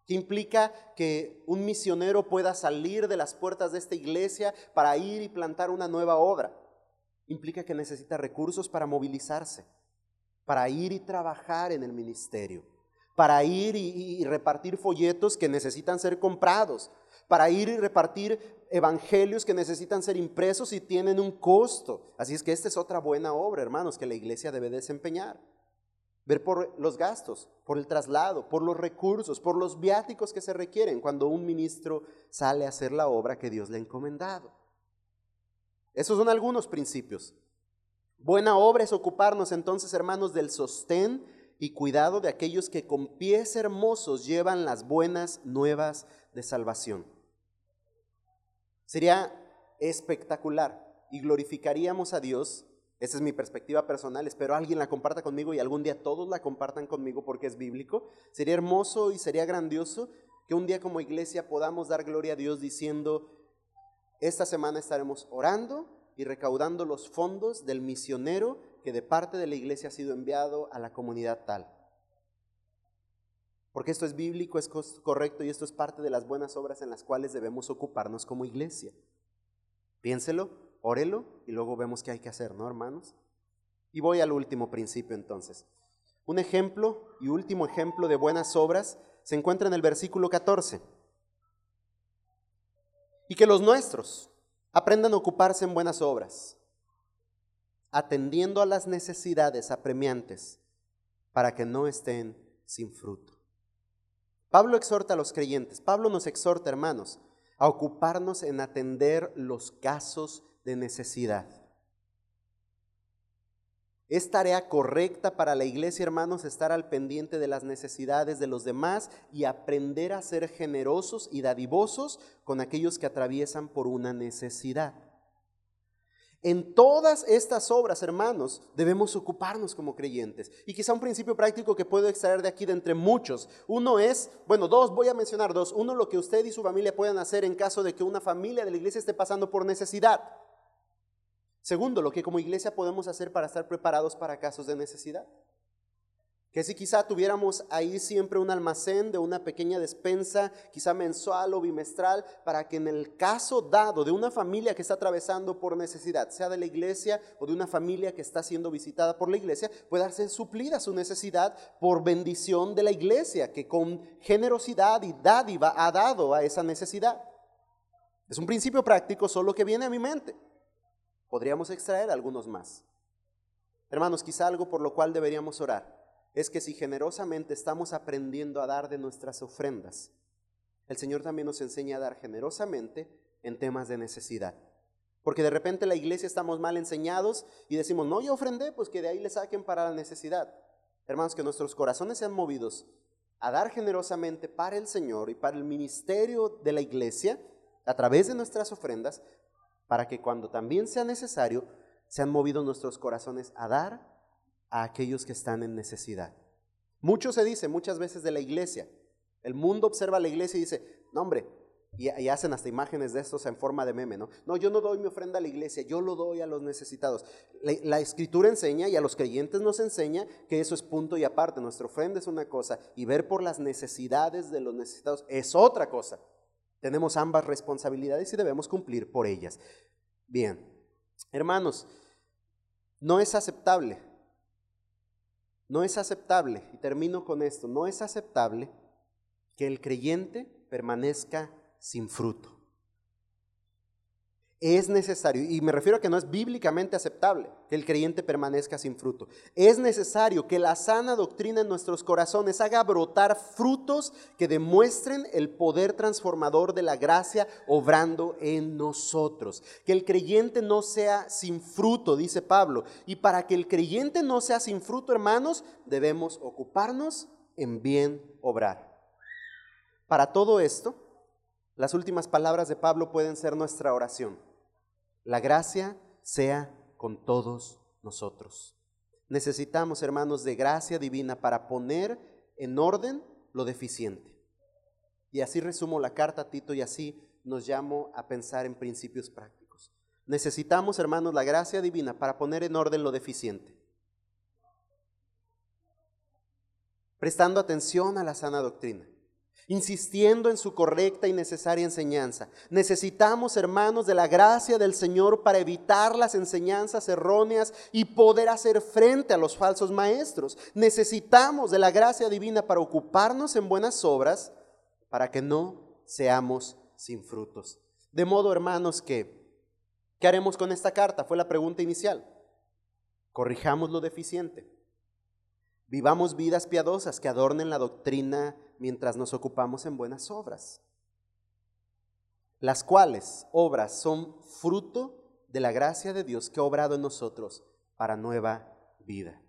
¿Qué implica que un misionero pueda salir de las puertas de esta iglesia para ir y plantar una nueva obra implica que necesita recursos para movilizarse, para ir y trabajar en el ministerio, para ir y, repartir folletos que necesitan ser comprados, para ir y repartir evangelios que necesitan ser impresos y tienen un costo. Así es que esta es otra buena obra, hermanos, que la iglesia debe desempeñar. Ver por los gastos, por el traslado, por los recursos, por los viáticos que se requieren cuando un ministro sale a hacer la obra que Dios le ha encomendado. Esos son algunos principios. Buena obra es ocuparnos entonces, hermanos, del sostén y cuidado de aquellos que con pies hermosos llevan las buenas nuevas de salvación. Sería espectacular y glorificaríamos a Dios. Esa es mi perspectiva personal. Espero alguien la comparta conmigo y algún día todos la compartan conmigo porque es bíblico. Sería hermoso y sería grandioso que un día como iglesia podamos dar gloria a Dios diciendo, esta semana estaremos orando y recaudando los fondos del misionero que de parte de la iglesia ha sido enviado a la comunidad tal. Porque esto es bíblico, es correcto y esto es parte de las buenas obras en las cuales debemos ocuparnos como iglesia. Piénselo, órelo y luego vemos qué hay que hacer, ¿no, hermanos? Y voy al último principio entonces. Un ejemplo y último ejemplo de buenas obras se encuentra en el versículo 14. Y que los nuestros aprendan a ocuparse en buenas obras, atendiendo a las necesidades apremiantes, para que no estén sin fruto. Pablo exhorta a los creyentes, Pablo nos exhorta, hermanos, a ocuparnos en atender los casos de necesidad. Es tarea correcta para la iglesia, hermanos, estar al pendiente de las necesidades de los demás y aprender a ser generosos y dadivosos con aquellos que atraviesan por una necesidad. En todas estas obras, hermanos, debemos ocuparnos como creyentes. Y quizá un principio práctico que puedo extraer de aquí de entre muchos. Uno es, bueno, dos, voy a mencionar dos. Uno, lo que usted y su familia puedan hacer en caso de que una familia de la iglesia esté pasando por necesidad. Segundo, lo que como iglesia podemos hacer para estar preparados para casos de necesidad. Que si quizá tuviéramos ahí siempre un almacén de una pequeña despensa, quizá mensual o bimestral, para que en el caso dado de una familia que está atravesando por necesidad, sea de la iglesia o de una familia que está siendo visitada por la iglesia, pueda ser suplida su necesidad por bendición de la iglesia, que con generosidad y dádiva ha dado a esa necesidad. Es un principio práctico solo que viene a mi mente. Podríamos extraer algunos más. Hermanos, quizá algo por lo cual deberíamos orar es que si generosamente estamos aprendiendo a dar de nuestras ofrendas, el Señor también nos enseña a dar generosamente en temas de necesidad. Porque de repente la iglesia estamos mal enseñados y decimos, no, yo ofrendé, pues que de ahí le saquen para la necesidad. Hermanos, que nuestros corazones sean movidos a dar generosamente para el Señor y para el ministerio de la iglesia a través de nuestras ofrendas, para que cuando también sea necesario, sean movidos nuestros corazones a dar a aquellos que están en necesidad. Mucho se dice muchas veces de la iglesia. El mundo observa la iglesia y dice, no hombre, y, hacen hasta imágenes de estos en forma de meme, ¿no? No, yo no doy mi ofrenda a la iglesia, yo lo doy a los necesitados. La, la, escritura enseña y a los creyentes nos enseña que eso es punto y aparte. Nuestra ofrenda es una cosa y ver por las necesidades de los necesitados es otra cosa. Tenemos ambas responsabilidades y debemos cumplir por ellas. Bien, hermanos, no es aceptable no es aceptable, y termino con esto, no es aceptable que el creyente permanezca sin fruto. Es necesario, y me refiero a que no es bíblicamente aceptable que el creyente permanezca sin fruto. Es necesario que la sana doctrina en nuestros corazones haga brotar frutos que demuestren el poder transformador de la gracia obrando en nosotros. Que el creyente no sea sin fruto, dice Pablo. Y para que el creyente no sea sin fruto, hermanos, debemos ocuparnos en bien obrar. Para todo esto, las últimas palabras de Pablo pueden ser nuestra oración. La gracia sea con todos nosotros. Necesitamos, hermanos, de gracia divina para poner en orden lo deficiente. Y así resumo la carta a Tito y así nos llamo a pensar en principios prácticos. Necesitamos, hermanos, la gracia divina para poner en orden lo deficiente. Prestando atención a la sana doctrina insistiendo en su correcta y necesaria enseñanza. Necesitamos, hermanos, de la gracia del Señor para evitar las enseñanzas erróneas y poder hacer frente a los falsos maestros. Necesitamos de la gracia divina para ocuparnos en buenas obras, para que no seamos sin frutos. De modo, hermanos, que, ¿qué haremos con esta carta? Fue la pregunta inicial. Corrijamos lo deficiente. Vivamos vidas piadosas que adornen la doctrina mientras nos ocupamos en buenas obras, las cuales obras son fruto de la gracia de Dios que ha obrado en nosotros para nueva vida.